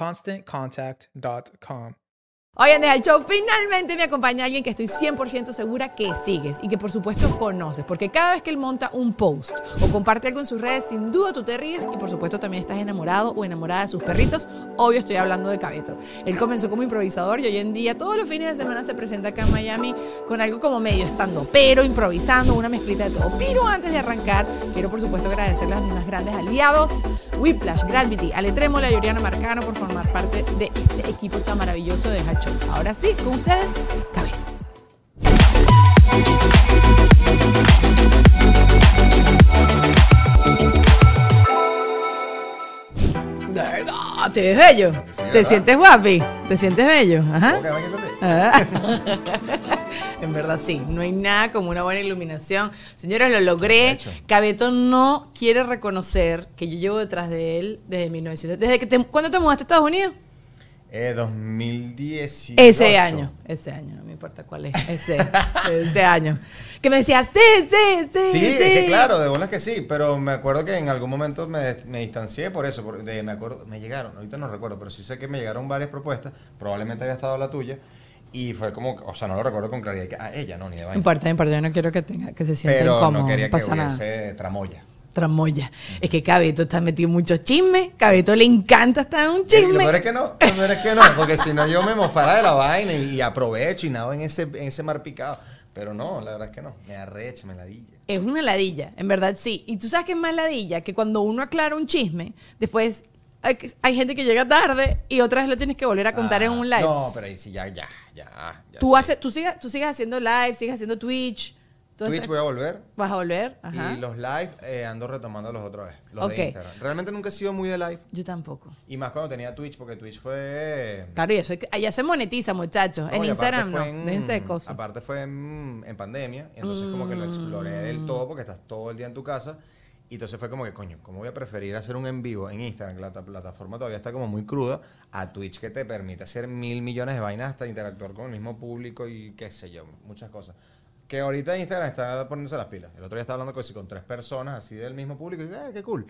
ConstantContact.com. Hoy en el show finalmente me acompaña alguien que estoy 100% segura que sigues y que por supuesto conoces, porque cada vez que él monta un post o comparte algo en sus redes, sin duda tú te ríes y por supuesto también estás enamorado o enamorada de sus perritos. Obvio estoy hablando de Cabeto. Él comenzó como improvisador y hoy en día todos los fines de semana se presenta acá en Miami con algo como medio estando, pero improvisando, una mezclita de todo. Pero antes de arrancar, quiero por supuesto agradecerle a mis grandes aliados, Whiplash, Gravity, Aletrémola y Oriana Marcano por formar parte de este equipo tan maravilloso de Ahora sí, con ustedes, Cabello. ¿Te ves bello? ¿Te sientes guapi? ¿Te sientes bello? Ajá. Ah. en verdad sí, no hay nada como una buena iluminación. Señores, lo logré. Cabeto no quiere reconocer que yo llevo detrás de él desde 1900. ¿Desde que te, ¿Cuándo te mudaste a Estados Unidos? Eh, 2018. Ese año, ese año, no me importa cuál es, ese, ese año. Que me decía, sí, sí, sí. Sí, es que claro, de bolas que sí, pero me acuerdo que en algún momento me, me distancié por eso, porque de- me acuerdo, me llegaron, ahorita no recuerdo, pero sí sé que me llegaron varias propuestas, probablemente había estado la tuya, y fue como, o sea, no lo recuerdo con claridad, que, ah, ella no, ni de No vaina. importa, no importa, yo no quiero que tenga, que se sienta Pero incómodo, no quería que pasa nada. hubiese tramoya. Tramoya. Es que Cabeto está metido en muchos chismes, Cabeto le encanta estar en un Lo chisme. peor es que no, lo peor es que no, porque si no yo me mofara de la vaina y, aprovecho y nado en ese, en ese mar picado. Pero no, la verdad es que no, me arrecha, me ladilla. Es una ladilla, en verdad sí. Y tú sabes que es más ladilla que cuando uno aclara un chisme, después hay, gente que llega tarde y otra vez lo tienes que volver a contar en Ah, un live. No, pero ahí sí, ya, ya, ya. ya tú, sé. haces, tú, sigues, tú sigues haciendo live, sigues haciendo Twitch. Twitch voy a volver. ¿Vas a volver? Ajá. Y los live eh, ando retomando los otra vez, los Ok. de Instagram. Realmente nunca he sido muy de live. Yo tampoco. Y más cuando tenía Twitch, porque Twitch fue... Claro, y eso allá se monetiza, muchachos. No, en Instagram no. en- Déjense cosas. Aparte fue en, en pandemia, y entonces como que lo exploré Mm. del todo porque estás todo el día en tu casa. Y entonces fue como que, coño, ¿cómo voy a preferir hacer un en vivo en Instagram, que la ta- plataforma todavía está como muy cruda, a Twitch que te permite hacer mil millones de vainas hasta interactuar con el mismo público y qué sé yo, muchas cosas. Que ahorita Instagram está poniéndose las pilas. El otro día estaba hablando con, con tres personas así del mismo público y dije, ah, qué cool.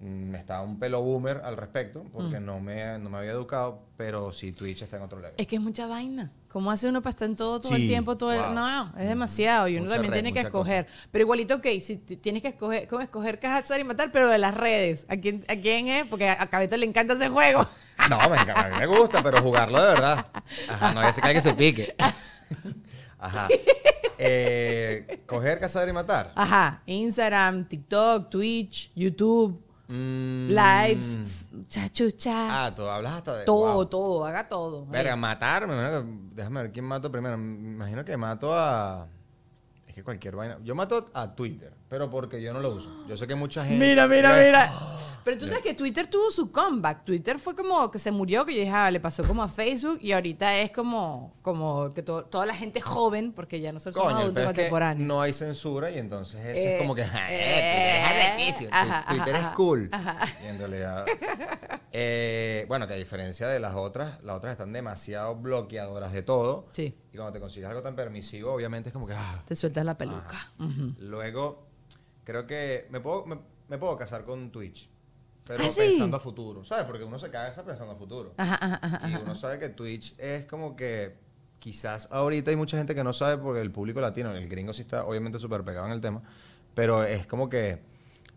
Mm, Estaba un pelo boomer al respecto porque Mm. no, me, no me había educado, pero sí Twitch está en otro level. Es que es mucha vaina. ¿Cómo hace uno para estar en todo todo el tiempo? Todo el- wow. No, es demasiado. Y uno Mucha también red, tiene que escoger. Pero igualito, ok, si tienes que escoger, ¿cómo escoger hacer y matar? Pero de las redes. ¿A quién, a quién es? Porque a, Cabeto le encanta ese juego. No, me encanta, a mí me gusta, pero jugarlo de verdad. Ajá, no voy a ser que se pique. Ajá. Eh, coger, cazar y matar. Ajá, Instagram, TikTok, Twitch, YouTube, Mm. lives, chachucha. Ah, tú hablas hasta de. todo, wow. todo, haga todo. Verga, matar, me imagino que- déjame ver quién mato primero. Me imagino que mato a. Es que cualquier vaina. Yo mato a Twitter, pero porque yo no lo uso. Yo sé que mucha gente. Mira, mira, mira. Pero tú sabes que Twitter tuvo su comeback. Twitter fue como que se murió, que yo dije, ah, le pasó como a Facebook y ahorita es como, como que to- toda la gente joven, porque ya nosotros somos Coño, adultos pero es que contemporáneos. no hay censura y entonces eso Eh, es como que. "Ja, eh, Twitter es arrechísimo, ajá, Twitter ajá, es cool. Y en realidad. eh, bueno, que a diferencia de las otras, las otras están demasiado bloqueadoras de todo. Sí. Y cuando te consigues algo tan permisivo, obviamente es como que. ah, Te sueltas la peluca. Ajá. Ujú. Luego, creo que me puedo, me, me puedo casar con Twitch. Pero Ah, sí. pensando a futuro, ¿sabes? Porque uno se casa pensando a futuro. Ajá, ajá, ajá, Y uno sabe que Twitch es como que quizás ahorita hay mucha gente que no sabe porque el público latino, el gringo sí está obviamente súper pegado en el tema, pero es como que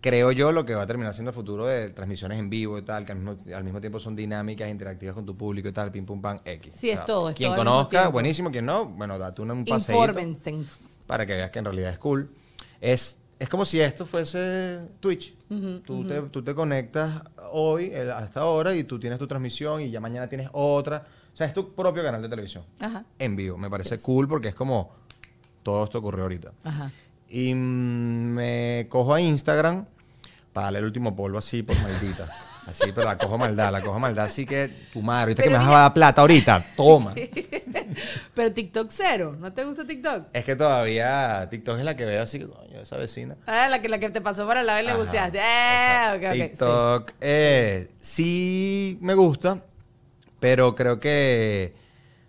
creo yo lo que va a terminar siendo el futuro de transmisiones en vivo y tal, que al mismo, al mismo tiempo son dinámicas, interactivas con tu público y tal, pim pum pam, X. Sí, es todo, es Quien todo mismo conozca, buenísimo, quien no, bueno, date un, un paseíto para que veas que en realidad es cool. Es, es como si esto fuese Twitch. tú, te, tú te conectas hoy el- a esta hora y tú tienes tu transmisión y ya mañana tienes otra. O sea, es tu propio canal de televisión. Ajá. En vivo. Me parece cool porque es como todo esto ocurrió ahorita. Ajá. Y mm, me cojo a Instagram para darle el último polvo así por maldita. Así, pero la cojo maldad, la cojo maldad. Así que tu madre, ahorita que me vas a dar plata ahorita, toma. Pero TikTok cero. ¿No te gusta TikTok? Es que todavía TikTok es la que veo así, coño, esa vecina. Ah, la que, la que te pasó para el lado y le buceaste. Ah, ok, exacto. ok, sí. TikTok eh, sí me gusta, pero creo que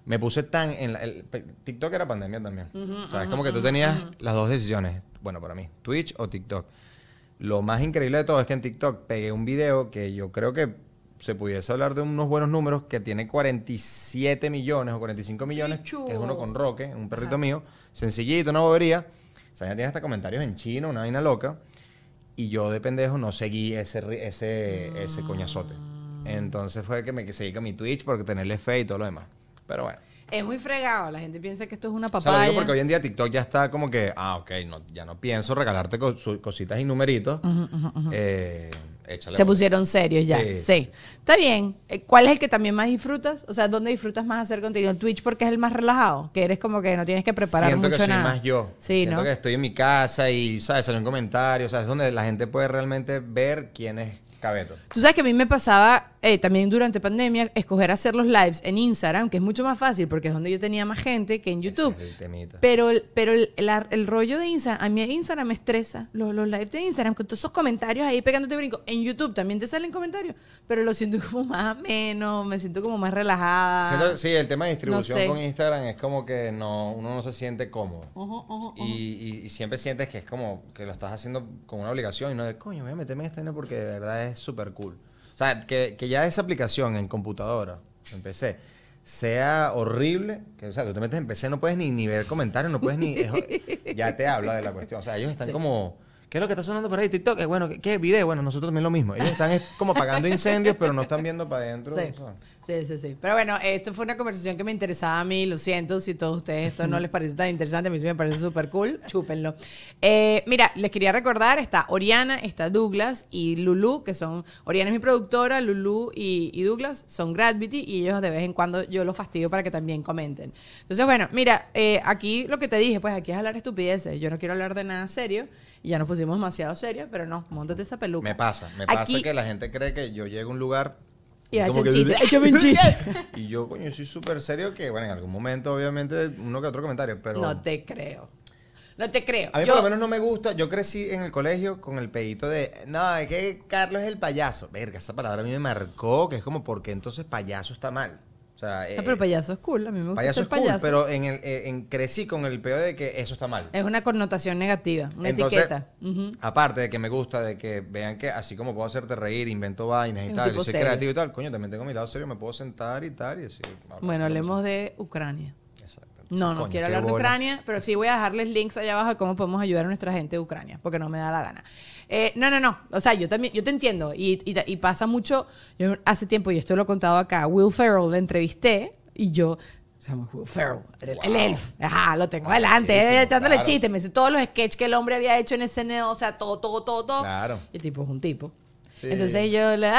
me puse tan en la- el- TikTok era pandemia también. o sea, es como que tú tenías las dos decisiones. Bueno, para mí, Twitch o TikTok. Lo más increíble de todo es que en TikTok pegué un video que yo creo que se pudiese hablar de unos buenos números, que tiene 47 millones o 45 millones, que es uno con Roque, un perrito mío, sencillito, una bobería. O sea, ya tiene hasta comentarios en chino, una vaina loca. Y yo de pendejo no seguí ese, ese, ese coñazote. Entonces fue que me seguí con mi Twitch porque tenerle fe y todo lo demás. Pero bueno. Es muy fregado. La gente piensa que esto es una O sea, lo papaya. digo porque hoy en día TikTok ya está como que, ah, ok, no, ya no pienso regalarte co- su- cositas y numeritos. Eh, échale. Se bola. pusieron serios ya. Sí. Sí. Está bien. Eh, ¿Cuál es el que también más disfrutas? O sea, ¿dónde disfrutas más hacer contenido? ¿En Twitch porque es el más relajado? Que eres como que no tienes que preparar Siento mucho que soy nada. más yo. Sí, Siento ¿no? que estoy en mi casa y, ¿sabes? Sale un comentario. O sea, es donde la gente puede realmente ver quién es Cabeto. Tú sabes que a mí me pasaba eh, también durante pandemia escoger hacer los lives en Instagram, que es mucho más fácil porque es donde yo tenía más gente que en YouTube. Es el. Pero, el, pero el, la- el rollo de Instagram, a mí Instagram me estresa. Los, los lives de Instagram, con todos esos comentarios ahí pegándote brinco. En YouTube también te salen comentarios, pero lo siento como más ameno, me siento como más relajada. Siento- sí, el tema de distribución sé. con Instagram es como que no, uno no se siente cómodo. Ojo, ojo, Y, y- y siempre sientes que es como que lo estás haciendo con una obligación y no de, coño, voy a meterme en vaina porque de verdad es súper cool. O sea, que, que ya esa aplicación en computadora, en PC, sea horrible, que o sea, tú te metes en PC, no puedes ni, ni ver comentarios, no puedes ni... es ya te habla de la cuestión. O sea, ellos están Sí. como... ¿Qué es lo que está sonando por ahí? TikTok, Eh, bueno, ¿qué, qué video? Bueno, nosotros también lo mismo. Ellos están es como apagando incendios, pero no están viendo para adentro. Sí. Sí, sí, sí. Pero bueno, esto fue una conversación que me interesaba a mí. Lo siento si a todos ustedes esto no les parece tan interesante. A mí sí me parece súper cool. Chúpenlo. Eh, mira, les quería recordar, está Oriana, está Douglas y Lulu, que son... Oriana es mi productora, Lulu y, y Douglas son Gravity y ellos de vez en cuando yo los fastidio para que también comenten. Entonces, bueno, mira, eh, aquí lo que te dije, pues aquí es hablar estupideces. Yo no quiero hablar de nada serio y ya nos pusimos demasiado serios, pero no, montate esa peluca. Me pasa, me pasa Aquí- que la gente cree que yo llego a un lugar Y como echa que- y yo, coño, soy súper serio que, bueno, en algún momento, obviamente, uno que otro comentario, pero... No te creo. No te creo. A mí Yo- por lo menos no me gusta. Yo crecí en el colegio con el pedito de, no, es que Carlos es el payaso. Verga, esa palabra a mí me marcó, que es como, porque entonces payaso está mal? Sea, No, eh, Ah, pero payaso es cool. A mí me gusta payaso ser es cool, payaso. pero en el, eh, en, crecí con el pedo de que eso está mal. Es una connotación negativa, una Entonces, etiqueta. Aparte de que me gusta de que vean que así como puedo hacerte reír, invento vainas y un tal, y soy serio. creativo y tal, coño, también tengo mi lado serio, me puedo sentar y tal y hablar Bueno, hablemos de Ucrania. No, no Coño, quiero hablar de bola. Ucrania, pero sí voy a dejarles links allá abajo de cómo podemos ayudar a nuestra gente de Ucrania, porque no me da la gana. Eh, no, no, no. O sea, yo también, yo te entiendo. Y, y- y pasa mucho. Yo hace tiempo, y esto lo he contado acá, Will Ferrell le entrevisté y yo Se llama Will Ferrell, el, el elf. Ajá, lo tengo adelante, Arrechísimo, eh, echándole claro. chistes. Me dice todos los sketches que el hombre había hecho en SNL, o sea, todo, todo, todo, todo. Claro. Y el tipo es un tipo. Sí. Entonces yo le.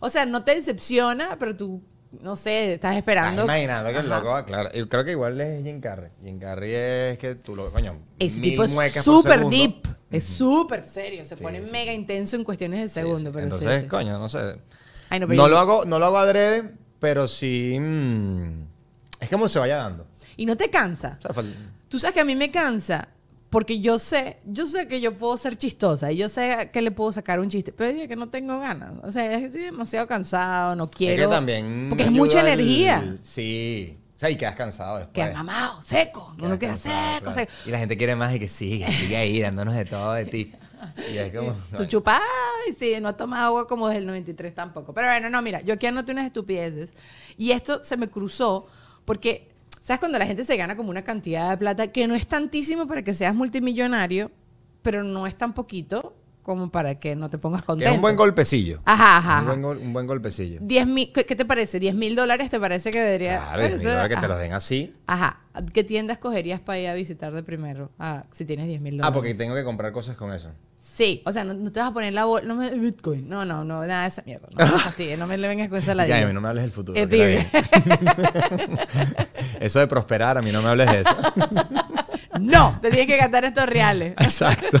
O sea, no te decepciona, pero tú, no sé, estás Estás esperando. imaginando que el loco va, claro. Y creo que igual es Jim Carrey. Jim Carrey es que tú lo coño. Ese mil tipo es muecas por súper segundo. deep, es súper serio, se Sí, pone sí, mega intenso en cuestiones de segundo. sí. Pero Entonces, coño, no sé. Ay, no, No, yo- lo hago, no lo hago adrede, pero sí. mm, es como se vaya dando. Y no te cansa. O sea, Tú sabes que a mí me cansa porque yo sé, yo sé que yo puedo ser chistosa y yo sé que le puedo sacar un chiste, pero días que no tengo ganas. O sea, estoy demasiado cansado, no quiero. Es que también. Porque es mucha energía. Sí. O sea, y quedas cansado después. Queda mamado, seco. Uno queda cansado, seco, claro. seco. Y la gente quiere más y que sigue, sigue ahí dándonos de todo de ti. Y es como. Tú chupas, ay, sí, no tomas agua como desde el 93 tampoco. Pero bueno, no, mira, yo aquí anoté unas estupideces. Y esto se me cruzó porque, ¿sabes? Cuando la gente se gana como una cantidad de plata que no es tantísimo para que seas multimillonario, pero no es tan poquito como para que no te pongas contento. es un buen golpecillo. Ajá, ajá. Un buen, ajá. gol- un buen golpecillo. 10 mil, ¿qué, qué te parece? ¿10 mil dólares te parece que debería...? Claro, es Eso- mejor que te los den así. Ajá. ¿Qué tienda escogerías para ir a visitar de primero? Ah, si tienes 10 mil dólares. Ah, porque tengo que comprar cosas con eso. Sí, o sea, no, no te vas a poner la bolsa, no me Bitcoin, no, no, no, nada de esa mierda, no me fastidies, no me le vengas con esa Ya, a ladilla. mí no me hables del futuro. Es que bien. eso de prosperar, a mí no me hables de eso. no, te tienes que gastar estos reales. Exacto.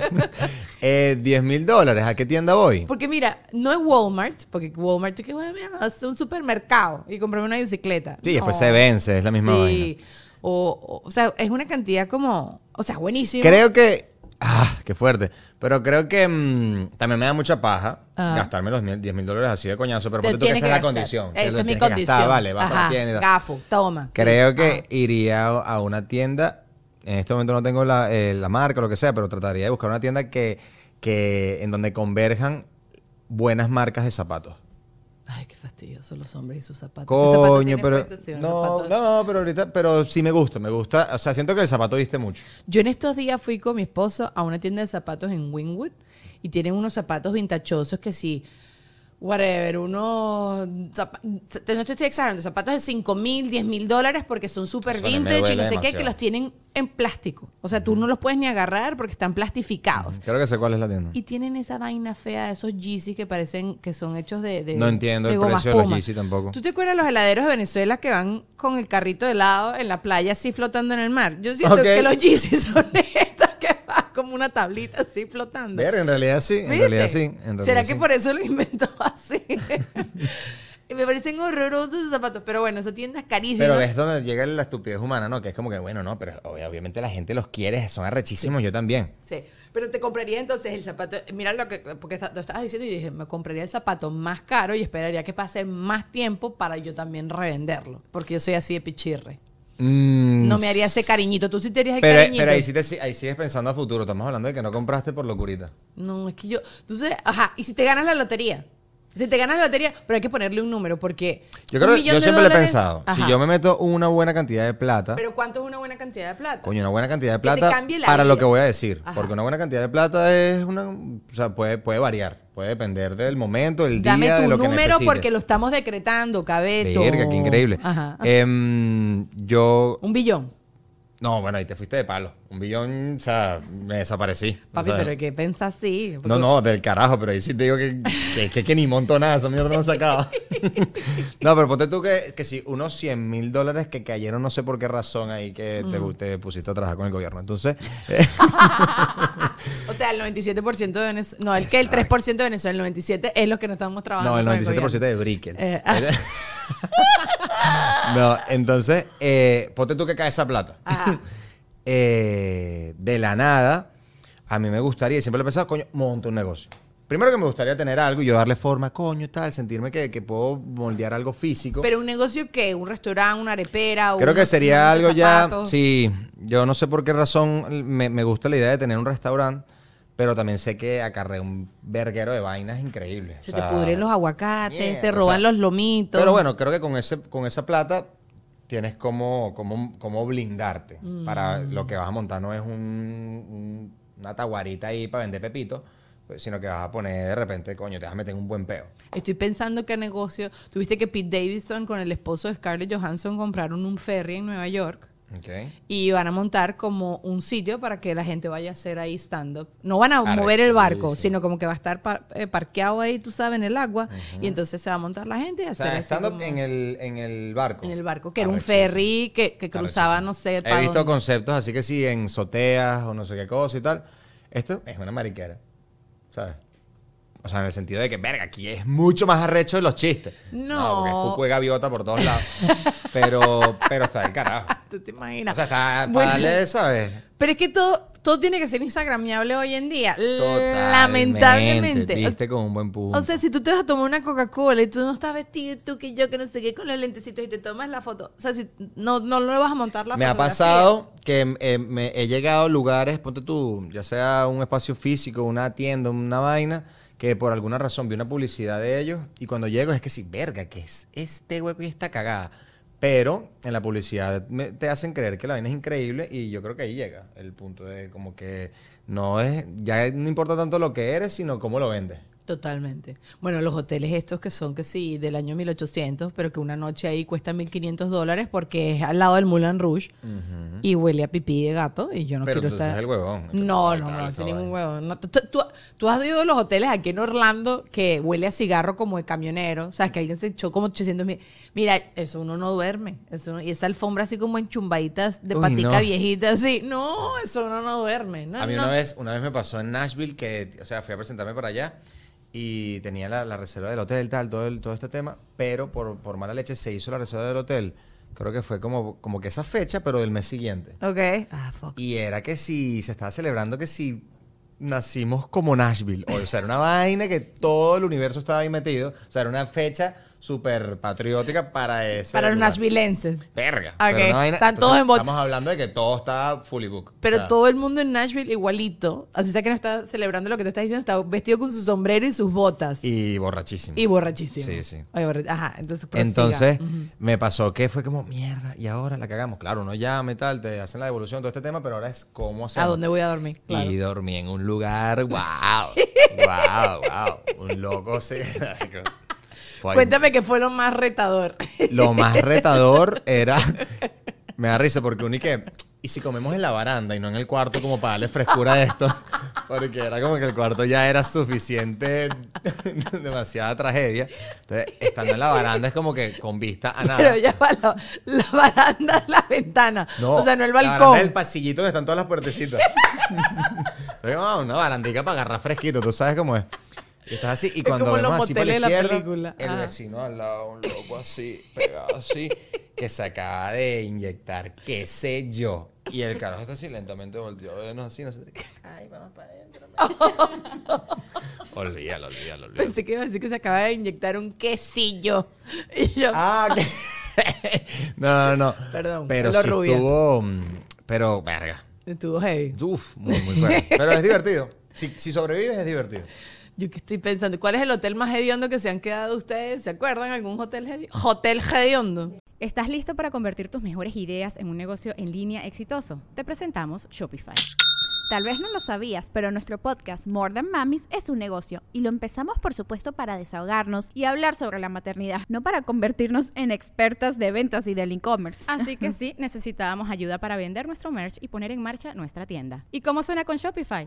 Eh, 10 mil dólares, ¿a qué tienda voy? Porque mira, no es Walmart, porque Walmart, tú que bueno, mira, es un supermercado y comprarme una bicicleta. Sí, después No. se vence, es la misma vaina. Sí. O, o, o sea, es una cantidad como, o sea, buenísimo. Creo que. Ah, qué fuerte. Pero creo que mm, también me da mucha paja Ah. gastarme los mil- 10 mil dólares así de coñazo. Pero Te ponte tú que esa es la condición. Esa es mi gastar, vale, vas para la tienda. Gafo, toma. sí. Creo que iría a una tienda. En este momento no tengo la, eh, la marca o lo que sea, pero trataría de buscar una tienda que, que en donde converjan buenas marcas de zapatos. Ay, qué fastidioso los hombres y sus zapatos. ¿Qué zapato Coño, tienes pero. puesto? Sí, un No, zapato- no, pero ahorita. Pero sí me gusta, me gusta. O sea, siento que el zapato viste mucho. Yo en estos días fui con mi esposo a una tienda de zapatos en Wingwood y tienen unos zapatos vintachosos que sí, whatever, unos, no te estoy exagerando, zapatos de 5 mil, 10 mil dólares porque son súper vintage y no sé qué, que los tienen en plástico. O sea, tú no los puedes ni agarrar porque están plastificados. Creo que sé cuál es la tienda. Y tienen esa vaina fea de esos Yeezys que parecen que son hechos de, de No entiendo de el precio de los. Yeezy tampoco. ¿Tú te acuerdas los heladeros de Venezuela que van con el carrito de helado en la playa así flotando en el mar? Yo siento que los Yeezy son como una tablita así flotando. Ver, en realidad sí. En realidad sí. en realidad ¿Será sí. que por eso lo inventó así? Y me parecen horrorosos esos zapatos, pero bueno, esa tienda es carísima. Pero ves donde llega la estupidez humana, ¿no? Que es como que, bueno, no, pero ob- obviamente la gente los quiere, son arrechísimos, yo también. Sí, pero te compraría entonces el zapato, mira lo que, porque lo estabas diciendo y yo dije, me compraría el zapato más caro y esperaría que pase más tiempo para yo también revenderlo, porque yo soy así de pichirre. Mm, No me haría ese cariñito, tú sí te harías el Pero, cariñito. pero ahí, sí te, ahí sigues pensando a futuro. Estamos hablando de que no compraste por locurita. No, es que yo, tú sabes, ajá, y si te ganas la lotería, si te ganas la lotería, pero hay que ponerle un número porque... Yo creo, siempre lo he pensado. Ajá. Si yo me meto una buena cantidad de plata, Pero ¿cuánto es una buena cantidad de plata? coño, una buena cantidad de Que plata para lo que voy a decir. Ajá. Porque una buena cantidad de plata es una. O sea, puede, puede variar. Puede depender del momento, del Dame día, tu de lo que número necesites. porque lo estamos decretando, cabeto. Verga, qué increíble. Ajá. Em, yo. Un billón. No, bueno, ahí te fuiste de palo. Un billón, o sea, me desaparecí. Papi, O sea, pero ¿qué pensas así? No, no, del carajo, pero ahí sí te digo que, que, que, que ni monto nada, esa mierda no sacaba. no, pero ponte tú que, que si unos 100 mil dólares que cayeron, no sé por qué razón ahí que te, Mm. te pusiste a trabajar con el gobierno. Entonces, eh, O sea, el 97% de Venezuela. No, el que el 3% de Venezuela, el 97% es lo que no estamos trabajando. no, el con 97% gobierno. de Brickell. Eh, ah. no, entonces, eh, ponte tú que cae esa plata. Ajá. Eh, de la nada, a mí me gustaría, y siempre lo he pensado, coño, monto un negocio. Primero que me gustaría tener algo y yo darle forma, coño, tal, sentirme que, que puedo moldear algo físico. Pero un negocio que, un restaurante, una arepera. Creo un- que sería algo ya, sí, yo no sé por qué razón me, me gusta la idea de tener un restaurante, pero también sé que acarrea un verguero de vainas increíbles. Se o te pudren los aguacates, te o roban sea, los lomitos. Pero bueno, creo que con, ese, con esa plata tienes como, como, como blindarte para Mm. lo que vas a montar. No es un, un- una taguarita ahí para vender pepito, pues, sino que vas a poner de repente, coño, te vas a meter en un buen peo. Estoy pensando qué negocio. Tuviste que Pete Davidson con el esposo de Scarlett Johansson compraron un ferry en Nueva York Y van a montar como un sitio para que la gente vaya a hacer ahí stand-up. No van a Arrecho, mover el barco, sino como que va a estar par- eh, parqueado ahí, tú sabes, en el agua. Y entonces se va a montar la gente y O hacer sea, como- en el, en el barco. en el barco, que era un ferry que, que cruzaba, no sé, He visto dónde. conceptos así que sí, en soteas o no sé qué cosa y tal. Esto es una mariquera. ¿Sabes? O sea, en el sentido de que, verga, aquí es mucho más arrecho de los chistes. No. porque es pupo de gaviota por todos lados. pero, pero está del carajo. ¿Tú te imaginas? O sea, está Bueno, darle, ¿sabes? Pero es que todo, todo tiene que ser instagramiable hoy en día. Totalmente. Lamentablemente. Diste con un buen punto. O sea, si tú te vas a tomar una Coca-Cola y tú no estás vestido, tú que yo, que no sé qué, con los lentecitos y te tomas la foto. O sea, si no, no le vas a montar la me ha pasado que eh, me he llegado a lugares, ponte tú, ya sea un espacio físico, una tienda, una vaina, que por alguna razón vi una publicidad de ellos y cuando llego es que sí, verga, que es este hueco y esta cagada. Pero en la publicidad me- te hacen creer que la vaina es increíble y yo creo que ahí llega el punto de como que no es, ya no importa tanto lo que eres, sino cómo lo vendes. Totalmente. Bueno, los hoteles estos que son que sí, del año 1800, pero que una noche ahí cuesta 1.500 dólares porque es al lado del Moulin Rouge y huele a pipí de gato y yo no Pero quiero estar... es el huevón. No, no, no, sin ningún. No, tú, tú- tú has ido a los hoteles aquí en Orlando que huele a cigarro como de camionero. O sea, que alguien se echó como 800 mil. Mira, eso uno no duerme. Eso y esa alfombra así como enchumbaditas de Uy, patica no. viejita así. No, eso uno no duerme. No, A mí no. una vez, una vez me pasó en Nashville que, o sea, fui a presentarme para allá y tenía la, la reserva del hotel, tal, todo, el- todo este tema, pero por, por mala leche se hizo la reserva del hotel. Creo que fue como, como que esa fecha, pero del mes siguiente. Ok. Ah, fuck. Y era que si se estaba celebrando que si nacimos como Nashville. O sea, era una vaina que todo el universo estaba ahí metido. O sea, era una fecha súper patriótica para ese. Para los nashvillenses. Verga. Ok, pero una vaina- están todos en Estamos hablando de que todo está fully book. Pero O sea, todo el mundo en Nashville igualito. Así sea que no está celebrando lo que tú estás diciendo. Está vestido con su sombrero y sus botas. Y, Y borrachísimo. borrachísimo. Sí, sí. Ay, Ajá, entonces prosiga. Entonces, me pasó que fue como, mierda, y ahora la cagamos. Claro, uno llama y tal, te hacen la devolución, todo este tema, pero ahora es cómo hacer. ¿A dónde voy a dormir? Claro. Y dormí en un lugar, wow, wow, wow. Un loco, sí. Fue. Cuéntame qué fue lo más retador. Lo más retador era. Me da risa porque uní que. ¿Y si comemos en la baranda y no en el cuarto como para darle frescura a esto? Porque era como que el cuarto ya era suficiente, demasiada tragedia. Entonces, estando en la baranda es como que con vista a nada. Pero ya va la, la baranda, la ventana. o sea, no el La balcón. es el pasillito donde están todas las puertecitas. Entonces, ah, una barandita para agarrar fresquito, tú sabes cómo es. Y estás así, y cuando vemos así por la izquierda, película. el vecino al lado, un loco así, pegado así, que se acaba de inyectar, qué sé yo. Y el carajo está así lentamente volteó vernos así, no sé. Ay, vamos para adentro. olvídalo, olvídalo, olvídalo. Pensé que iba a decir que se acaba de inyectar un quesillo. Y yo, Ah, que... no, no, no. Perdón, Pero sí rubia. estuvo, mm, pero, verga. estuvo heavy. Uf, muy, muy fuerte. Pero es divertido. Si, si sobrevives, es divertido. Yo que estoy pensando, ¿cuál es el hotel más hediondo que se han quedado ustedes? ¿Se acuerdan? ¿Algún hotel hediondo? Hotel hediondo. ¿Estás listo para convertir tus mejores ideas en un negocio en línea exitoso? Te presentamos Shopify. Tal vez no lo sabías, pero nuestro podcast More Than Mamis es un negocio y lo empezamos por supuesto para desahogarnos y hablar sobre la maternidad, no para convertirnos en expertas de ventas y del e-commerce. Así que sí, necesitábamos ayuda para vender nuestro merch y poner en marcha nuestra tienda. ¿Y cómo suena con Shopify?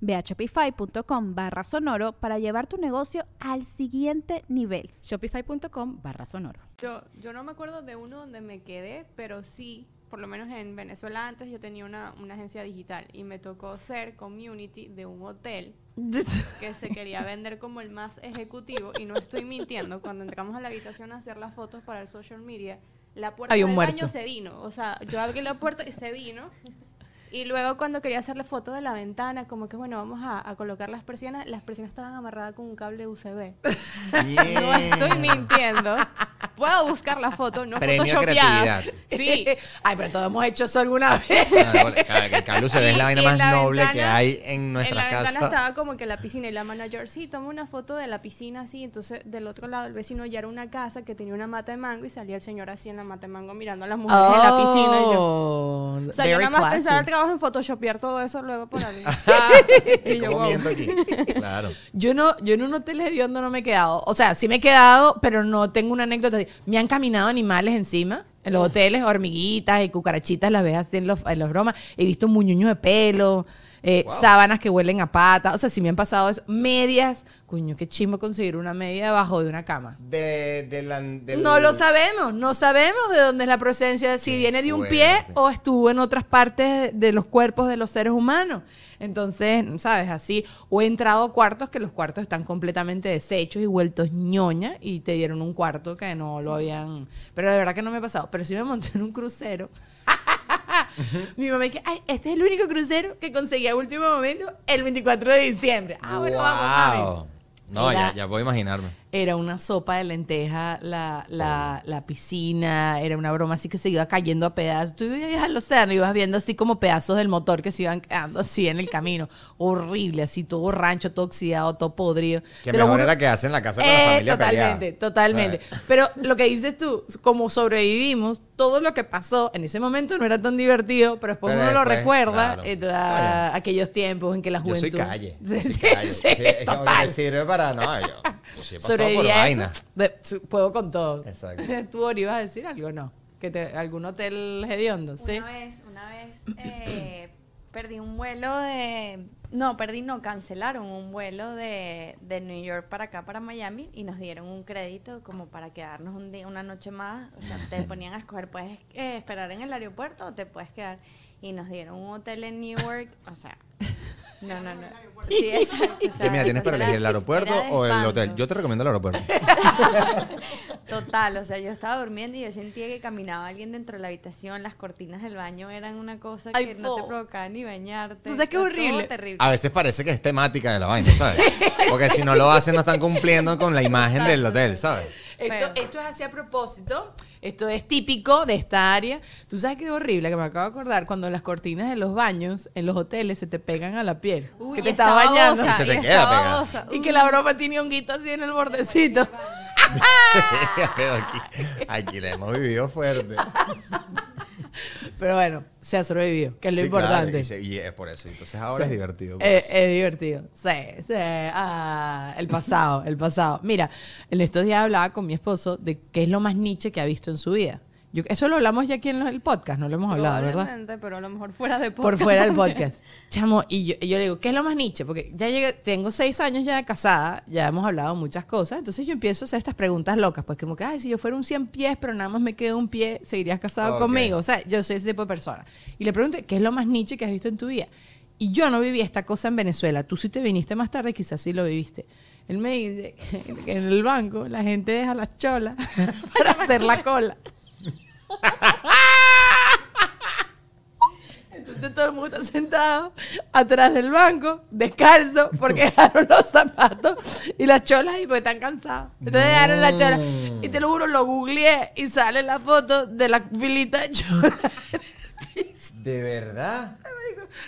Ve a shopify.com barra sonoro para llevar tu negocio al siguiente nivel. Shopify.com barra sonoro. Yo, yo no me acuerdo de uno donde me quedé, pero sí, por lo menos en Venezuela antes yo tenía una, una agencia digital y me tocó ser community de un hotel que se quería vender como el más ejecutivo y no estoy mintiendo, cuando entramos a la habitación a hacer las fotos para el social media, la puerta Hay un del muerto. baño se vino, o sea, yo abrí la puerta y se vino Y luego cuando quería hacerle foto de la ventana, como que bueno, vamos a, a colocar las persianas, las persianas estaban amarradas con un cable UCB. No estoy mintiendo. Puedo buscar la foto, no Premio creatividad. Sí. Ay, pero todos hemos hecho eso alguna vez. Ah, El cable se ve es la vaina más la noble que hay en En nuestra la ventana casa. estaba como que la piscina y la manager, sí, toma una foto de la piscina así. Entonces, del otro lado, el vecino ya era una casa que tenía una mata de mango y salía el señor así en la mata de mango mirando a las mujeres en la piscina. Y yo, Oh, o sea, yo nada más pensaba el trabajo en photoshopear todo eso luego por ahí. Y yo, ¿Cómo wow. aquí? Claro. Yo no, yo en un hotel hediondo no me he quedado. O sea, sí me he quedado, pero no tengo una anécdota. así. Me han caminado animales encima. En los hoteles, hormiguitas y cucarachitas las ves así en los, en los bromas. He visto un muñuño de pelo, eh, sábanas que huelen a pata. O sea, sí me han pasado eso. Medias. Coño, qué chimbo conseguir una media debajo de una cama. De, de la, del- No lo sabemos, no sabemos de dónde es la procedencia, si Qué viene de un pie o estuvo en otras partes de los cuerpos de los seres humanos. Entonces, ¿sabes? Así, o he entrado a cuartos que los cuartos están completamente deshechos y vueltos ñoña y te dieron un cuarto que no lo habían... Pero de verdad que no me ha pasado. Pero sí me monté en un crucero. Mi mamá dice, ay, este es el único crucero que conseguí a último momento el 24 de diciembre. Ah, bueno, vamos, mami. Wow. No, ya, ya puedo imaginarme. Era una sopa de lenteja, la, la, la piscina, era una broma así que se iba cayendo a pedazos. Tú ibas al océano y ibas viendo así como pedazos del motor que se iban quedando así en el camino. Horrible, así todo rancho, todo oxidado, todo podrido. Que mejor juro- era quedarse en la casa con la Eh, familia totalmente, peleada. totalmente. ¿Sabes? Pero lo que dices tú, como sobrevivimos, todo lo que pasó en ese momento no era tan divertido, pero después Pero uno lo recuerda claro. da aquellos tiempos en que la Yo juventud... soy calle. Sí, yo soy sí, calle. sí, Sí, que total. me sirve para. No, yo. Vaina. de- puedo con todo. Exacto. ¿Tú, Ori, ibas a decir algo o no? ¿Que te, ¿Algún hotel hediondo? ¿Sí? Una vez, una vez eh, perdí un vuelo de... No, perdí, no, cancelaron un vuelo de, de New York para acá, para Miami, y nos dieron un crédito como para quedarnos un día, una noche más. O sea, te ponían a escoger, puedes eh, esperar en el aeropuerto o te puedes quedar. Y nos dieron un hotel en Newark, o sea... No, no, no. Sí, exacto. o sea, mira, tienes para elegir el aeropuerto o el espanto. hotel. Yo te recomiendo el aeropuerto. Total, o sea, yo estaba durmiendo y yo sentía que caminaba alguien dentro de la habitación, las cortinas del baño eran una cosa Ay, que no te provocaba ni bañarte. ¿Tú sabes qué horrible? terrible. A veces parece que es temática de la vaina, ¿sabes? Porque si no lo hacen, no están cumpliendo con la imagen del hotel, ¿sabes? Esto, esto es así a propósito. Esto es típico de esta área. Tú sabes qué horrible que me acabo de acordar cuando las cortinas de los baños en los hoteles se te pegan a la piel. Uy, que te estás bañando. Y se te y queda estaba pegada. babosa. Y que la broma tiene un guito así en el bordecito. Pero aquí, aquí la hemos vivido fuerte. Pero bueno, se ha sobrevivido, que es lo Sí, claro, importante. y, se- y es por eso. Entonces ahora es divertido. Eh, es divertido. Sí, sí. Ah, el pasado, el pasado. Mira, en estos días hablaba con mi esposo de qué es lo más niche que ha visto en su vida. Yo, eso lo hablamos ya aquí en el podcast, no lo hemos hablado, ¿verdad? Pero a lo mejor fuera de Por podcast fuera del podcast. Chamo, y yo, y yo le digo, ¿qué es lo más niche? Porque ya llegué, tengo seis años ya de casada, ya hemos hablado muchas cosas, entonces yo empiezo a hacer estas preguntas locas, pues como que, ay, si yo fuera un 100 pies, pero nada más me quedo un pie, ¿seguirías casado Ok. conmigo? O sea, yo soy ese tipo de persona. Y le pregunto, ¿qué es lo más niche que has visto en tu vida? Y yo no viví esta cosa en Venezuela. Tú sí te viniste más tarde, quizás sí lo viviste. Él me dice que en el banco la gente deja las cholas para hacer la cola. Entonces todo el mundo está sentado atrás del banco, descalzo, porque dejaron los zapatos y las cholas y porque están cansados. Entonces dejaron las cholas. Y te lo juro, lo googleé y sale la foto de la filita de cholas. ¿De verdad?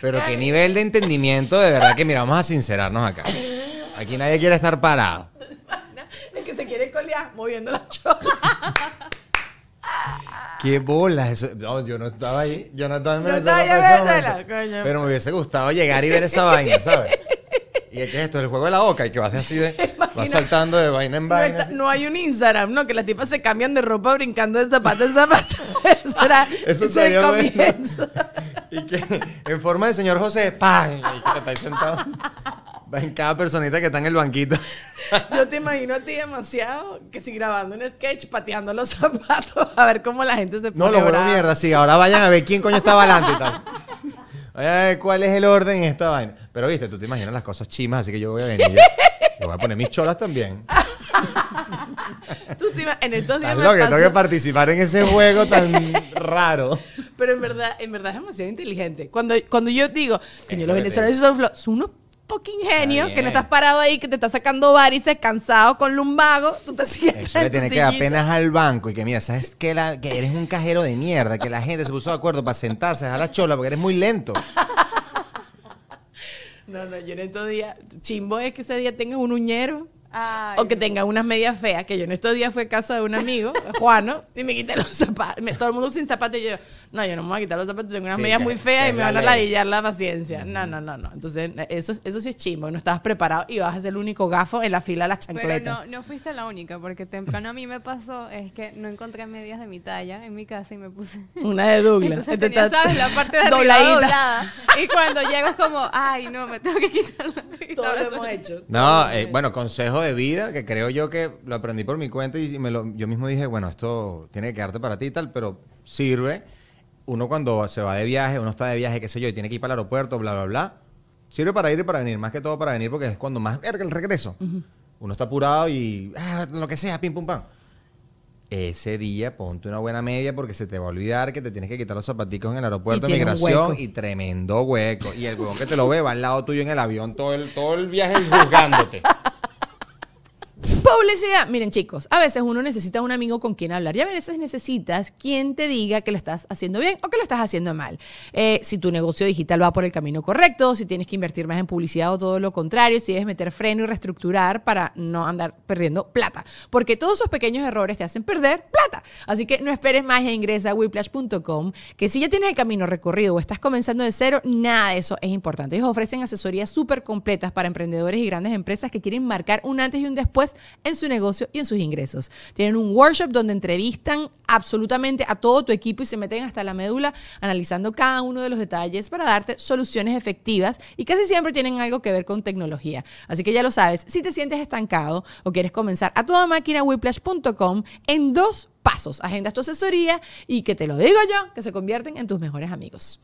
Pero qué nivel de entendimiento, de verdad que mira, vamos a sincerarnos acá. Aquí nadie quiere estar parado. El que se quiere colear moviendo las cholas. Qué bolas eso. No, yo no estaba ahí. Yo no estaba en No Venezuela. estaba en coño. Pero me hubiese gustado llegar y ver esa vaina, ¿sabes? ¿Y qué es esto? El juego de la boca y que vas así de. Vas saltando de vaina en No, vaina. está- no hay un Instagram, ¿no? Que las tipas se cambian de ropa brincando de zapato en zapato. Eso era Eso es el bueno. comienzo. Y que en forma de señor José, ¡pam! Y que está ahí sentado. En cada personita que está en el banquito. Yo te imagino a ti demasiado que si grabando un sketch pateando los zapatos a ver cómo la gente se pone No, lo brava. mierda, sí. Ahora vayan a ver quién coño está adelante y tal. Vayan a ver cuál es el orden en esta vaina. Pero viste, tú te imaginas las cosas chimas, así que yo voy a venir. Yo, yo voy a poner mis cholas también. Tú te en estos días me loco, tengo que participar en ese juego tan raro. Pero en verdad, en verdad es demasiado inteligente. Cuando, cuando yo digo, que los lo que venezolanos son, son unos fucking genios, que no estás parado ahí, que te estás sacando varices, cansado con lumbago, tú te sientas Eso le tiene que dar sillita. penas al banco y que mira, sabes que, la, que eres un cajero de mierda, que la gente se puso de acuerdo para sentarse a la chola porque eres muy lento. No, no, yo en estos días, chimbo es que ese día tengas un uñero. Ay, o que tenga unas medias feas, que yo en estos días fue a casa de un amigo, Juano, y me quité los zapatos. me- todo el mundo sin zapatos. Y yo, no, yo no me voy a quitar los zapatos, tengo unas Sí, medias que- muy feas y me la van a ladillar la paciencia. No, no, no, no. Entonces, eso, eso sí es chimbo. No estabas preparado y vas a ser el único gafo en la fila de las Pero chancletas. no, no fuiste la única, porque temprano a mí me pasó, es que no encontré medias de mi talla en mi casa y me puse... Una de Douglas. Entonces tenía, está ¿sabes? La parte de arriba doblada. Y cuando llego es como, ay, no, me tengo que quitarla. Y Todo lo hemos hecho. No, eh, bueno, consejo de vida que creo yo que lo aprendí por mi cuenta y me lo, yo mismo dije, bueno, esto tiene que quedarte para ti y tal, pero sirve. Uno cuando se va de viaje, uno está de viaje, qué sé yo, y tiene que ir para el aeropuerto, bla, bla, bla. Sirve para ir y para venir, más que todo para venir porque es cuando más verga el regreso. Uno está apurado y ah, lo que sea, pim pum pam. Ese día ponte una buena media porque se te va a olvidar que te tienes que quitar los zapaticos en el aeropuerto de migración y tremendo hueco. Y el huevón que te lo ve va al lado tuyo en el avión todo el, todo el viaje juzgándote. Publicidad. Miren, chicos, a veces uno necesita un amigo con quien hablar y a veces necesitas quien te diga que lo estás haciendo bien o que lo estás haciendo mal. Eh, si tu negocio digital va por el camino correcto, si tienes que invertir más en publicidad o todo lo contrario, si debes meter freno y reestructurar para no andar perdiendo plata. Porque todos esos pequeños errores te hacen perder plata. Así que no esperes más e ingresa a whiplash.com, que si ya tienes el camino recorrido o estás comenzando de cero, nada de eso es importante. Ellos ofrecen asesorías súper completas para emprendedores y grandes empresas que quieren marcar un antes y un después en su negocio y en sus ingresos. Tienen un workshop donde entrevistan absolutamente a todo tu equipo y se meten hasta la médula analizando cada uno de los detalles para darte soluciones efectivas y casi siempre tienen algo que ver con tecnología. Así que ya lo sabes, si te sientes estancado o quieres comenzar a toda máquina whiplash.com en dos pasos, agendas tu asesoría y que te lo digo yo, que se convierten en tus mejores amigos.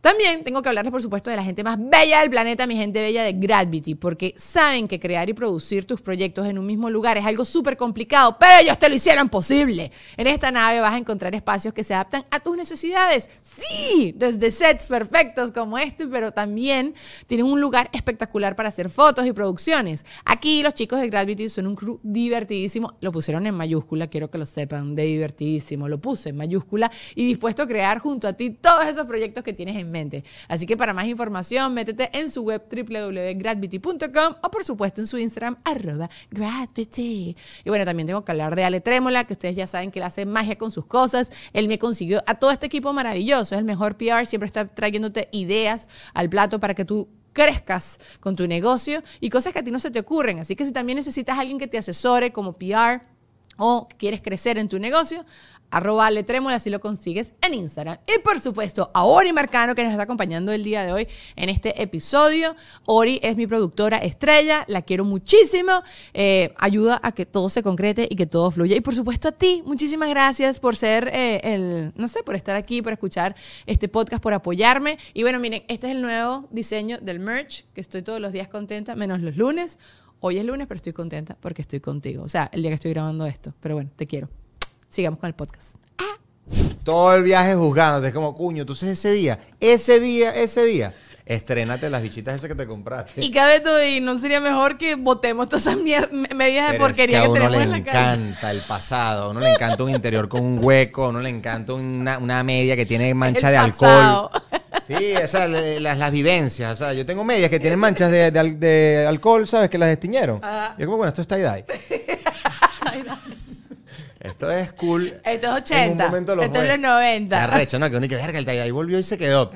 También tengo que hablarles, por supuesto, de la gente más bella del planeta, mi gente bella de Gravity, porque saben que crear y producir tus proyectos en un mismo lugar es algo súper complicado, pero ellos te lo hicieron posible. En esta nave vas a encontrar espacios que se adaptan a tus necesidades. Sí, desde sets perfectos como este, pero también tienen un lugar espectacular para hacer fotos y producciones. Aquí los chicos de Gravity son un crew divertidísimo. Lo pusieron en mayúscula, quiero que lo sepan, de divertidísimo. Lo puse en mayúscula y dispuesto a crear junto a ti todos esos proyectos que tienes en Así que para más información, métete en su web www.gravity.com o por supuesto en su Instagram, arroba Gravity. Y bueno, también tengo que hablar de Ale Trémola, que ustedes ya saben que él hace magia con sus cosas. Él me consiguió a todo este equipo maravilloso. Es el mejor PR, siempre está trayéndote ideas al plato para que tú crezcas con tu negocio y cosas que a ti no se te ocurren. Así que si también necesitas a alguien que te asesore como PR o quieres crecer en tu negocio, arroba Ale Trémola, así lo consigues en Instagram. Y por supuesto, a Ori Marcano, que nos está acompañando el día de hoy en este episodio. Ori es mi productora estrella, la quiero muchísimo, eh, ayuda a que todo se concrete y que todo fluya. Y por supuesto a ti, muchísimas gracias por ser eh, el, no sé, por estar aquí, por escuchar este podcast, por apoyarme. Y bueno, miren, este es el nuevo diseño del merch, que estoy todos los días contenta, menos los lunes. Hoy es lunes, pero estoy contenta porque estoy contigo. O sea, el día que estoy grabando esto. Pero bueno, te quiero. Sigamos con el podcast. Todo el viaje juzgándote. Es como, cuño, tú sabes ese día, ese día, ese día. Estrénate las bichitas esas que te compraste. Y cabe todo, y no sería mejor que botemos todas esas mier- me- medidas de Pero es porquería que que, a uno tenemos le en la casa. encanta el pasado, a uno le encanta un interior con un hueco, a uno le encanta una, una media que tiene mancha El de pasado. alcohol. Sí, o sea, las, las vivencias. O sea, yo tengo medias que tienen manchas de, de al- de alcohol, ¿sabes? Que las destiñeron. Ajá. Y es como, bueno, esto es tie-dye. Esto es cool. Esto es En un 80. momento lo Esto es los 90. Qué arrecho, ¿no? Que uno que verga el tie-dye volvió y se quedó.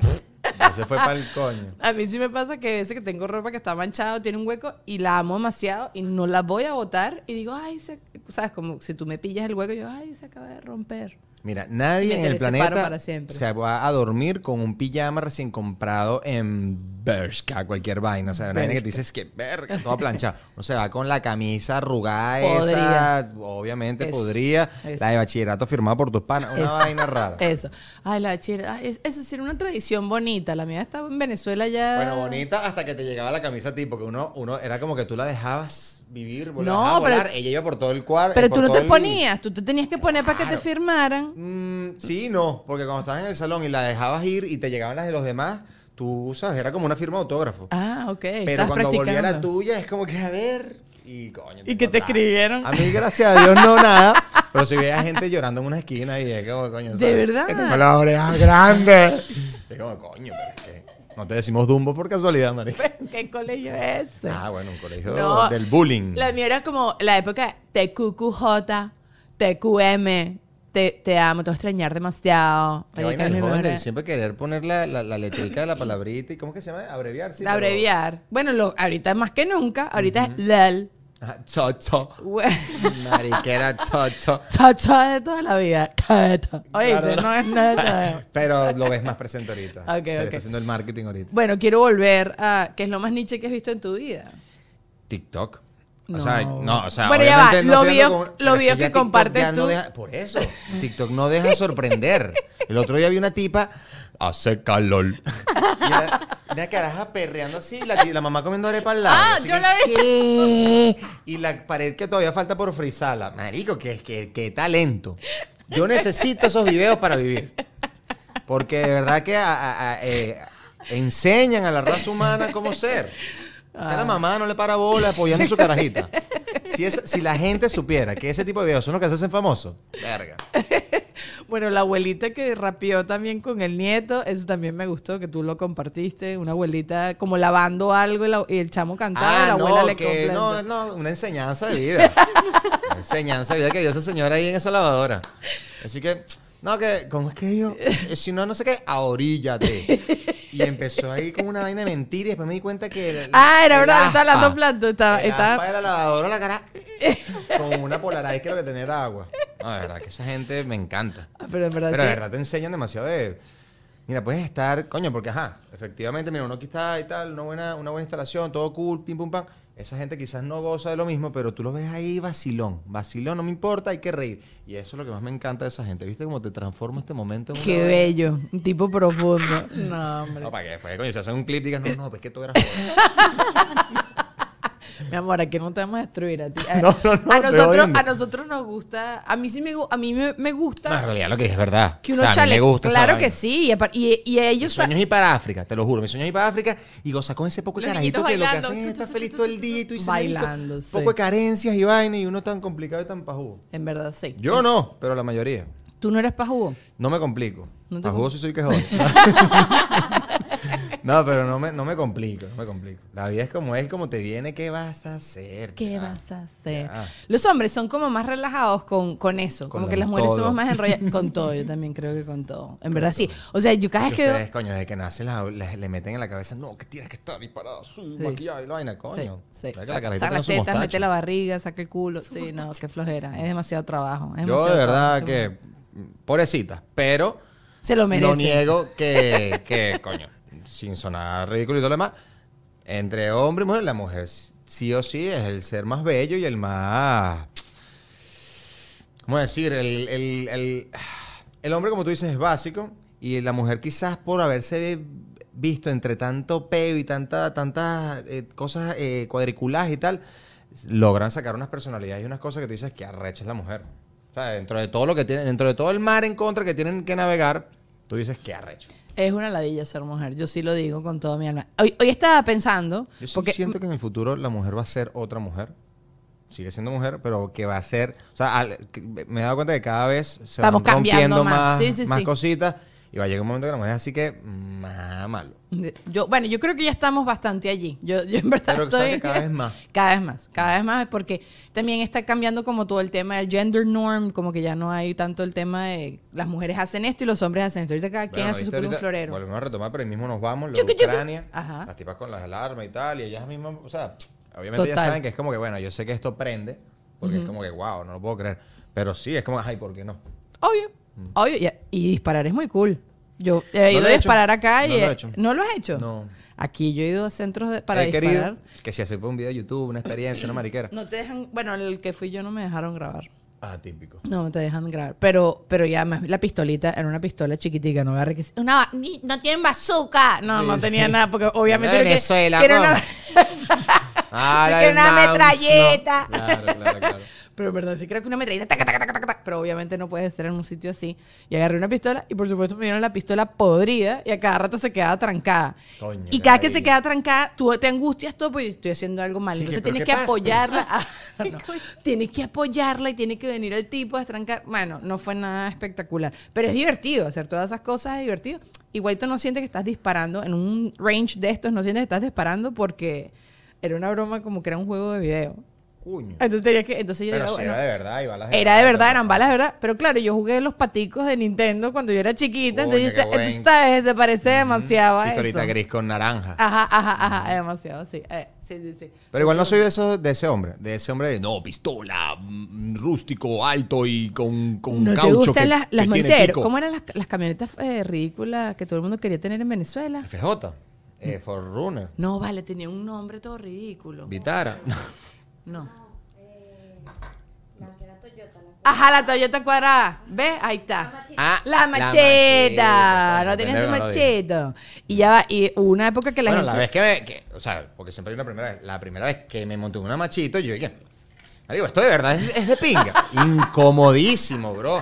Se fue para el coño. A mí sí me pasa que a veces que tengo ropa que está manchada, tiene un hueco y la amo demasiado y no la voy a botar y digo, ay, se... sabes, como si tú me pillas el hueco, yo, ay, se acaba de romper. Mira, nadie en el planeta para siempre. se va a dormir con un pijama recién comprado en Bershka, cualquier vaina. O sea, nadie que te dice es que verga, todo planchado. No se va con la camisa arrugada Podría. esa, obviamente Eso. podría. Eso. La de bachillerato firmada por tus panas, una Eso. vaina rara. Eso. Ay, la es, esa sí era una tradición bonita. La mía estaba en Venezuela ya. Bueno, bonita hasta que te llegaba la camisa a ti, porque uno, uno era como que tú la dejabas vivir, volver No, a pero- volar. Ella iba por todo el cuarto. Pero tú no te ponías, tú te tenías que poner para que te firmaran. Mm, sí, no, porque cuando estabas en el salón y la dejabas ir y te llegaban las de los demás, tú sabes, era como una firma de autógrafo. Ah, ok. Pero estabas cuando volvía la tuya es como que, a ver, y coño. ¿Y qué te escribieron? A mí, gracias a Dios, no nada. Pero si veía gente llorando en una esquina y es como, coño, ¿De ¿sabes? verdad? Que tengo las orejas grandes. Es como, coño, pero es que no te decimos Dumbo por casualidad, marica. ¿Qué colegio es ese? Ah, bueno, un colegio No, del bullying. La mía era como la época TQQJ, TQM, te, te amo, te voy a extrañar demasiado. Vaina joven siempre querer poner la, la, la letrica de la palabrita y ¿cómo que se llama? Abreviar, sí. Abreviar. Bueno, lo, ahorita más que nunca, ahorita es LEL. Chocho. Mariquera chocho. Chacha de toda la vida. Chacha. Oye, no es nada. Pero lo ves más presente ahorita. Ok, Se le ok. está haciendo el marketing ahorita. Bueno, quiero volver a. ¿Qué es lo más niche que has visto en tu vida? TikTok. O No. sea, no, o sea, Bueno, ya va, obviamente no los estoy pero es videos que TikTok compartes ya no tú. deja- por eso, TikTok no deja de sorprender. El otro día vi una tipa, hace calor. Y una caraja perreando así, la, mamá comiendo arepa al lado. Ah, yo que, la vi. ¿qué? Y la pared que todavía falta por frizarla. Marico, qué, qué, qué talento. Yo necesito esos videos para vivir. Porque de verdad que a- a- a- eh, enseñan a la raza humana cómo ser. Ah. la mamá no le para bola apoyando su carajita. Si, es- si la gente supiera que ese tipo de videos son los que se hacen famosos, verga. Bueno, la abuelita que rapeó también con el nieto, eso también me gustó, que tú lo compartiste. Una abuelita como lavando algo y, la- y el chamo cantaba, y la abuela Ah, no, le que no, no, una enseñanza de vida. Una enseñanza de vida que dio esa señora ahí en esa lavadora. Así que, no, que, ¿cómo es que dijo? Eh, Si no, no sé qué, ahoríllate. Y empezó ahí con una vaina de mentira y después me di cuenta que... Ah, era verdad, estaba lavando plato, estaba- estaba- la lavadora, la cara con una polaray que lo que tenía era agua. No, de verdad que esa gente me encanta. Ah, Pero en verdad Pero sí. de verdad te enseñan demasiado de. Mira, puedes estar, coño, porque ajá, efectivamente, mira, uno aquí está y tal, una buena, una buena instalación, todo cool, pim pum pam. Esa gente quizás no goza de lo mismo, pero tú lo ves ahí vacilón. Vacilón, no me importa, hay que reír. Y eso es lo que más me encanta de esa gente. ¿Viste cómo te transforma este momento en Qué bello, un tipo profundo. No, hombre. No, para que después, coño, se hacen un clip y digas, no, no, pues que tú eras joven. Mi amor, aquí no te vamos a destruir a ti. No, no, no, a, nosotros, a nosotros nos gusta, a mí sí me, a mí me, me gusta No, en realidad lo que dije es verdad. que uno O sea, a mí chale. me gusta esa claro que sí. Y, y, y Mi ellos. sueño es ir para África, te lo juro. Mi sueño es ir para África y gozar con ese poco de carajito que lo que hacen es estar feliz todo el día y tú dices, "Marico, Bailando, sí. poco de carencias y vaina y uno tan complicado y tan pajugo. En verdad, sí. Yo no, pero la mayoría. ¿Tú no eres pajugo? No me complico. No te pajugo sí soy que joder. no, pero no me, no me complico, no me complico. La vida es como es, como te viene, ¿qué vas a hacer? ¿Qué Ya. vas a hacer? Ya. Los hombres son como más relajados con, con eso. Con como que las mujeres todo. somos más enrolladas. con todo, yo también creo que con todo. En verdad, sí. O sea, yo cada vez que. ustedes, coño, desde que nacen la- le, le meten en la cabeza, no, que tienes que estar ahí parado, su Sí. maquillaje y la vaina, Sí, coño. sí. Deja que la Saca, saca las tetas, mostacho. mete la barriga, saca el culo. Sí, no, qué flojera. Es demasiado trabajo. es Yo demasiado de verdad trabajo. que, pobrecita, pero Se lo merece. no niego que, que, coño, sin sonar ridículo y todo lo demás, entre hombre y mujer, la mujer sí o sí es el ser más bello y el más... ¿Cómo decir? El, el, el, hombre, como tú dices, es básico y la mujer quizás por haberse visto entre tanto peo y tanta, tantas eh, cosas eh, cuadriculadas y tal, logran sacar unas personalidades y unas cosas que tú dices que arrecha es la mujer. O sea, dentro de todo lo que tienen, dentro de todo el mar en contra que tienen que navegar, tú dices que arrecho. Es una ladilla ser mujer. Yo sí lo digo con toda mi alma. Hoy, hoy estaba pensando. Yo sí porque siento que en el futuro la mujer va a ser otra mujer. Sigue siendo mujer, pero que va a ser. O sea, al- me he dado cuenta que cada vez se Estamos van cambiando rompiendo más. más, Sí, sí, más cositas. Y va a llegar un momento que la mujer es así que. Más malo. Yo, bueno, yo creo que ya estamos bastante allí. Yo, yo en verdad Pero estoy... que cada vez más. Cada vez más, cada vez más, porque también está cambiando como todo el tema del gender norm, como que ya no hay tanto el tema de las mujeres hacen esto y los hombres hacen esto. Ahorita cada quien Bueno, hace su un florero. Volvemos a retomar, pero ahí mismo nos vamos, lo de. Ucrania. Ajá. Las tipas con las alarmas y tal. Y ellas mismas, o sea, obviamente ya saben que es como que, bueno, yo sé que esto prende, porque es como que, wow, no lo puedo creer. Pero sí, es como, ay, ¿por qué no? Obvio, obvio. Y, y disparar es muy cool. Yo he ido a he disparar acá y... No lo he. ¿No lo has hecho? No. Aquí yo he ido a centros de- para He disparar. querido que si hace un video de YouTube, una experiencia, una mariquera. No te dejan... Bueno, el que fui yo no me dejaron grabar. Ah, típico. No, te dejan grabar. Pero, pero ya me- la pistolita era una pistola chiquitica, no agarré que una, ni- no tienen bazooka. No, Sí, no sí. tenía nada, porque obviamente era Venezuela, que era una- Ah, de una no. metralleta. Claro, claro, claro. Pero en verdad sí creo que una metralleta, taca, pero obviamente no puede ser en un sitio así. Y agarré una pistola y por supuesto me dieron la pistola podrida y a cada rato se quedaba trancada. Coño, y cada que se queda trancada, tú te angustias todo porque estoy haciendo algo mal. Sí, Entonces ¿pero tienes que pasa? apoyarla. No. Tienes que apoyarla y tiene que venir el tipo a estrancar. Bueno, no fue nada espectacular. Pero es divertido hacer todas esas cosas, es divertido. Igualito no sientes que estás disparando en un range de estos, no sientes que estás disparando porque era una broma como que era un juego de video. Coño. Entonces tenía que, entonces yo Pero digo, si bueno, era de verdad y balas de era de verdad, eran balas de verdad. Pero claro, yo jugué los paticos de Nintendo cuando yo era chiquita. Coño, entonces, entonces, ¿sabes? Se parece demasiado a eso. Pistolita gris con naranja. Ajá, ajá, ajá. Demasiado, sí. Eh, sí, sí, sí. Pero igual no soy de, eso, de ese hombre. De ese hombre de, no, pistola, mm, rústico, alto y con, con ¿No te caucho gustan que- las, que las tiene pico. ¿Cómo eran las, las camionetas eh, ridículas que todo el mundo quería tener en Venezuela? FJ, eh, Forerunner, No, vale, tenía un nombre todo ridículo. Vitara. No. Ajá, la Toyota cuadrada. ¿Ves? Ahí está. Ah, La la macheta. macheta. No tienes tu macheta. Y ya va. Y hubo una época que la bueno, gente. la vez que me... que- o sea, porque siempre hay una primera vez. La primera vez que me monté una machito, yo dije... Marico, esto de verdad es, es de pinga. Incomodísimo, bro.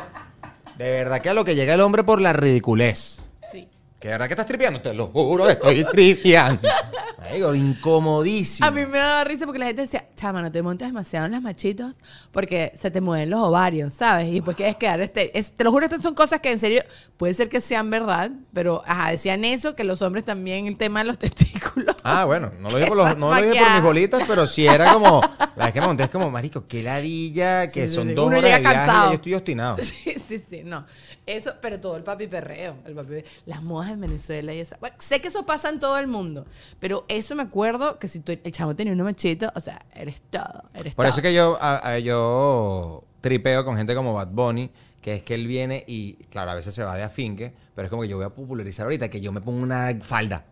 De verdad que a lo que llega el hombre por la ridiculez. Sí. Que de verdad que estás tripeando, te lo juro, estoy tripeando. Marico, incomodísimo. A mí me daba risa porque la gente decía, chama, no te montes demasiado en las machitos porque se te mueven los ovarios, ¿sabes? Y después quieres quedar este. es- te lo juro, estas son cosas que en serio puede ser que sean verdad, pero ajá, decían eso, que los hombres también el tema de los testículos. Ah, bueno, no lo dije por, los- no lo dije por mis bolitas, pero sí era como. La vez que me monté es como, marico, qué ladilla, que Sí, son sí. dos Uno horas llega de viaje cansado. yo estoy obstinado. Sí, sí, sí, no. Eso, pero todo el papi perreo, el papi, las modas en Venezuela y esa. Bueno, sé que eso pasa en todo el mundo, pero eso me acuerdo que si tú- el chavo tenía una macheta, o sea, eres todo, eres Por todo. eso es que yo, a- a- yo tripeo con gente como Bad Bunny, que es que él viene y, claro, a veces se va de afinque, pero es como que yo voy a popularizar ahorita que yo me pongo una falda,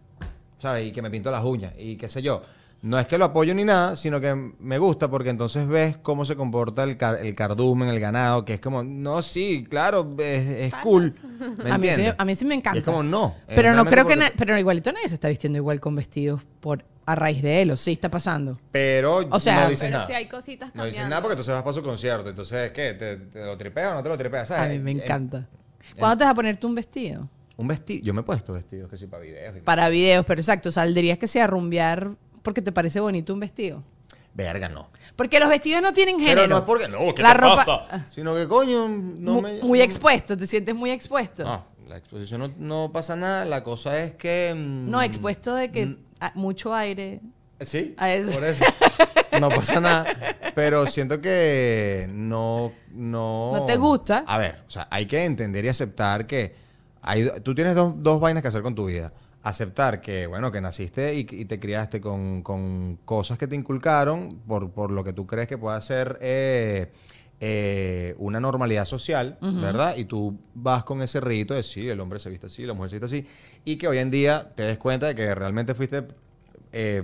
¿sabes? Y que me pinto las uñas y qué sé yo. No es que lo apoyo ni nada, sino que me gusta porque entonces ves cómo se comporta el, car- el cardumen, el ganado, que es como, no, sí, claro, es, es cool. ¿Me a, mí sí, entiendes? a mí sí me encanta. Y es como, no. Pero no creo que pero igualito nadie se está vistiendo igual con vestidos por a raíz de él, o sí está pasando. Pero O sea, no dices Pero nada. sí hay cositas No dices nada porque entonces vas para su concierto. Entonces, ¿qué? ¿Te, te lo tripeas o no te lo tripeas? ¿Sabes? A mí me Eh, encanta. ¿Cuándo te vas a ponerte un vestido? Un vestido. Yo me he puesto vestidos que sí para videos. y- Para videos, pero exacto, saldrías que sea rumbear porque te parece bonito un vestido. Verga, no. Porque los vestidos no tienen género. Pero no es porque. No, ¿qué La te ropa- pasa? Sino que, coño, no Mu- me. muy expuesto, te sientes muy expuesto. No, la exposición no, no pasa nada. La cosa es que. mm, No, expuesto de que ah, mucho aire. Sí, eso. por eso. No pasa nada. Pero siento que no, no. ¿No te gusta? A ver, o sea, hay que entender y aceptar que hay, tú tienes dos, dos vainas que hacer con tu vida. Aceptar que, bueno, que naciste y, y te criaste con, con cosas que te inculcaron por, por lo que tú crees que pueda ser eh, eh, una normalidad social, ¿verdad? Y tú vas con ese rito de sí, el hombre se viste así, la mujer se viste así. Y que hoy en día te des cuenta de que realmente fuiste eh,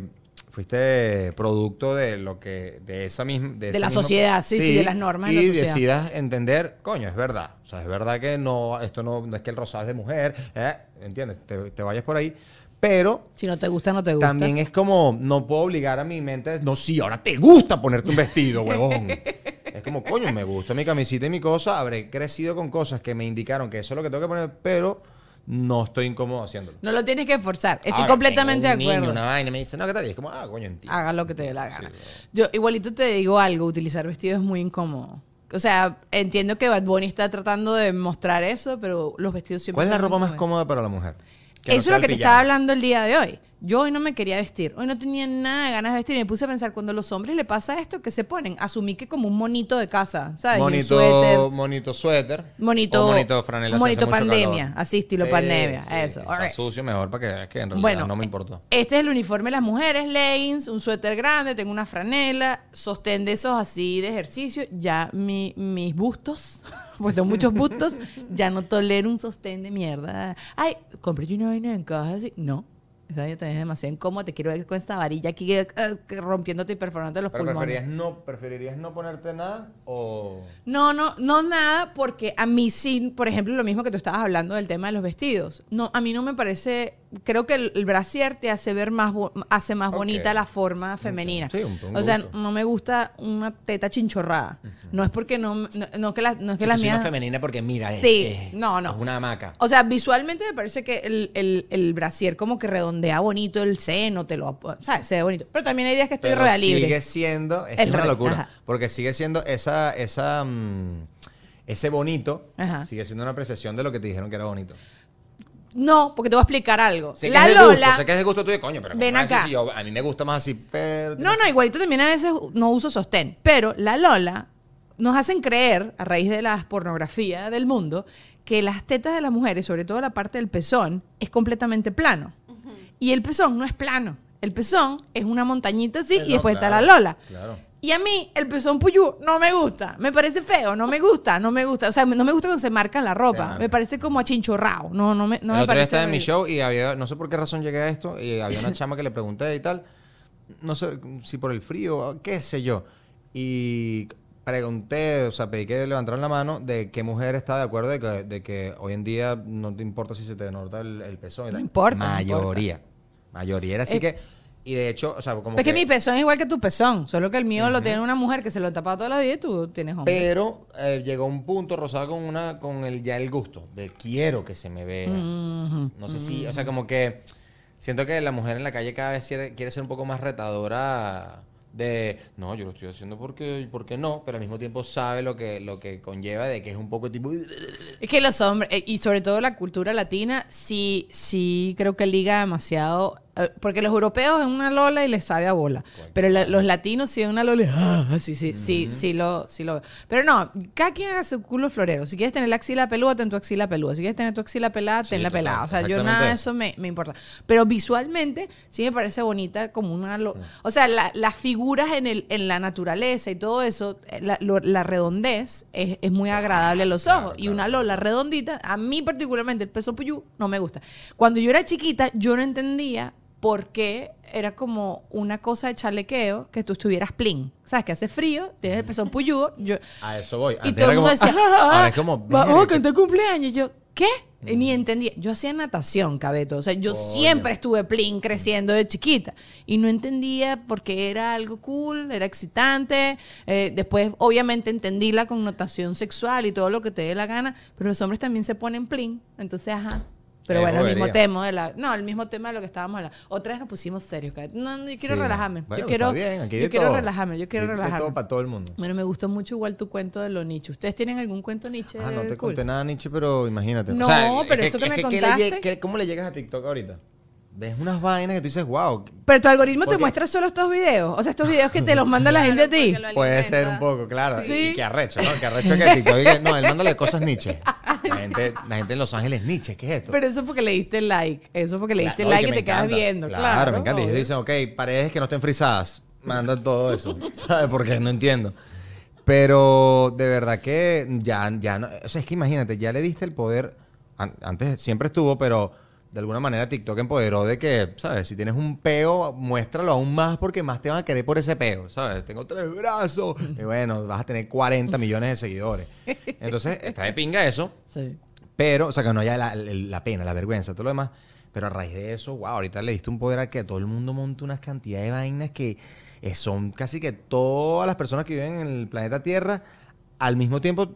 fuiste producto de lo que de esa misma De la sociedad, sí, sí, de las normas de y la decidas entender coño es verdad. O sea es verdad que no esto no, no es que el rosado es de mujer ¿eh? entiendes te, te vayas por ahí. Pero Si no te gusta, no te gusta. también es como no puedo obligar a mi mente no sí ahora te gusta ponerte un vestido huevón. Es como coño me gusta mi camisita y mi cosa. Habré crecido con cosas que me indicaron que eso es lo que tengo que poner pero no estoy incómodo haciéndolo No lo tienes que forzar. Estoy Ahora, completamente de tengo un acuerdo. niño, una vaina, me dice, no, ¿qué tal? Y es como, ah, coño, entiendo. Haga lo que te dé la gana. Sí, Yo igualito te digo algo, utilizar vestido es muy incómodo. O sea, entiendo que Bad Bunny está tratando de mostrar eso, pero los vestidos siempre ¿Cuál es la ropa más cómoda para la mujer? Que Eso es lo que te estaba hablando el día de hoy. Yo hoy no me quería vestir. Hoy no tenía nada de ganas de vestir. Y me puse a pensar, cuando a los hombres le pasa esto, que se ponen? Asumí que como un monito de casa, ¿sabes? Monito, suéter. monito suéter. Monito, o monito franela. monito pandemia, así estilo Sí, pandemia, sí, eso. Está sucio mejor para que veas que en realidad Bueno, no me importó. Este es el uniforme de las mujeres, leggings, un suéter grande, tengo una franela, sostén de esos así de ejercicio. Ya mi- mis bustos, pues tengo muchos bustos, ya no tolero un sostén de mierda. Ay, cómprate una vaina en caja así. No, esa vaina también es demasiado incómoda. Te quiero ver con esta varilla aquí eh, eh, rompiéndote y perforándote los ¿Pero pulmones. preferirías no, preferirías no ponerte nada o...? No, no, no nada, porque a mí sí, por ejemplo, lo mismo que tú estabas hablando del tema de los vestidos. No, a mí no me parece creo que el, el brasier te hace ver más, bo- hace más bonita la forma femenina. Sí, un- un o sea, gusto. no me gusta una teta chinchorrada. No es porque no, no, no que, la- no es que Sí, las mías... femenina porque mira, es, Sí, es- no, no. es una hamaca. O sea, visualmente me parece que el, el, el brasier como que redondea bonito el seno, te lo... ¿Sabes? Se ve bonito. Pero también hay días que estoy Pero rueda libre. sigue siendo, es, El una locura, ajá. porque sigue siendo esa, esa, mm, ese bonito, Ajá. sigue siendo una apreciación de lo que te dijeron que era bonito. No, porque te voy a explicar algo. Sé que la es de gusto, Lola... sé que es de gusto tuyo, coño, pero Ven ¿cómo vas a decir acá. si yo- a mí me gusta más así, pero... No, no, igualito también a veces no uso sostén. Pero la Lola nos hacen creer, a raíz de la pornografía del mundo, que las tetas de las mujeres, sobre todo la parte del pezón, es completamente plano. Y el pezón no es plano. El pezón es una montañita así y después está la Lola. claro. Y a mí el pezón puyú no me gusta. Me parece feo, no me gusta, no me gusta. O sea, no me gusta cuando se marca en la ropa. Me parece como achinchorrado. No, no me, no el me otro día parece. estaba en mi show y había, no sé por qué razón llegué a esto, y había una chama que le pregunté y tal, no sé si por el frío, qué sé yo, y pregunté, o sea, pedí que levantaran la mano de qué mujer está de acuerdo de que, de que hoy en día no te importa si se te nota el, el pezón. y No importa, no Mayoría. Mayoría era así Eh, que, y de hecho, o sea, como Es que que- mi pezón es igual que tu pezón. Solo que el mío lo tiene una mujer que se lo tapa toda la vida y tú tienes hombre. Pero eh, llegó un punto rosado con una con el ya el gusto de quiero que se me vea. No sé si, o sea, como que siento que la mujer en la calle cada vez quiere, quiere ser un poco más retadora de no, yo lo estoy haciendo porque porque no, pero al mismo tiempo sabe lo que lo que conlleva de que es un poco tipo Es que los hombres, eh, y sobre todo la cultura latina, sí, sí creo que liga demasiado. Eh, Porque los europeos es una lola y les sabe a bola. Pero la- los latinos sí es una lola ah, sí, sí, sí, sí lo, sí lo veo. Pero no, cada quien haga su culo florero. Si quieres tener la axila peluda, ten tu axila peluda. Si quieres tener tu axila pelada, ten Sí, la pelada. O sea, yo nada de eso. me, me importa. Pero visualmente sí me parece bonita como una... lo- O sea, la- las figuras en, el, en la naturaleza y todo eso, eh, la, lo- la redondez es, es muy agradable a los claro, ojos. Y una lola redondita, a mí particularmente el peso puyú no me gusta. Cuando yo era chiquita, yo no entendía por qué era como una cosa de chalequeo que tú estuvieras plin. ¿Sabes? Que hace frío, tienes el pezón puyú. Yo, a eso voy. y Antes todo el mundo decía, "Ah", "Ah, ahora es como vamos "Verga, a cantar cumpleaños. Yo, ¿qué? Y Mm. Ni entendía. Yo hacía natación, cabeto. O sea, yo siempre estuve plin creciendo de chiquita. Y no entendía por qué era algo cool, era excitante. Eh, después, obviamente, entendí la connotación sexual y todo lo que te dé la gana. Pero los hombres también se ponen plin. Entonces, ajá. Pero bueno, el mismo tema de la. No, el mismo tema de lo que estábamos hablando. Otra vez nos pusimos serios. No, no, yo quiero Sí. relajarme. Bueno, yo quiero, bien, aquí yo quiero todo. relajarme. Yo quiero Aquí relajarme. todo para todo el mundo. Bueno, me gustó mucho igual tu cuento de los nichos. ¿Ustedes tienen algún cuento Nietzsche? Ah, no te cool? conté nada, Nietzsche, pero imagínate. No, pero esto que me ¿qué le contaste- ¿Cómo le llegas a TikTok ahorita? Ves unas vainas que tú dices, wow. Pero tu algoritmo te muestra solo estos videos. O sea, estos videos que te los manda la gente a ti. Puede ser un poco, claro. Sí. Y que arrecho, ¿no? Que arrecho que TikTok. No, él mándale cosas Nietzsche. La gente, la gente en Los Ángeles, Nietzsche, ¿qué es esto? Pero eso fue porque le diste like. Eso fue porque le diste Claro, like que y te quedas viendo. Claro, Claro, me encanta. Y ellos dicen, ok, paredes que no estén frisadas. Mandan todo eso. ¿Sabes? Porque no entiendo. Pero de verdad que ya, ya no. O sea, es que imagínate, ya le diste el poder. an- Antes siempre estuvo, pero de alguna manera TikTok empoderó de que, ¿sabes? Si tienes un peo, muéstralo aún más porque más te van a querer por ese peo, ¿sabes? Tengo tres brazos. Y bueno, vas a tener 40 millones de seguidores. Entonces, está de pinga eso. Sí. Pero, o sea, que no haya la, la pena, la vergüenza, todo lo demás. Pero a raíz de eso, wow, ahorita le diste un poder a que todo el mundo monte unas cantidades de vainas que eh, son casi que todas las personas que viven en el planeta Tierra al mismo tiempo.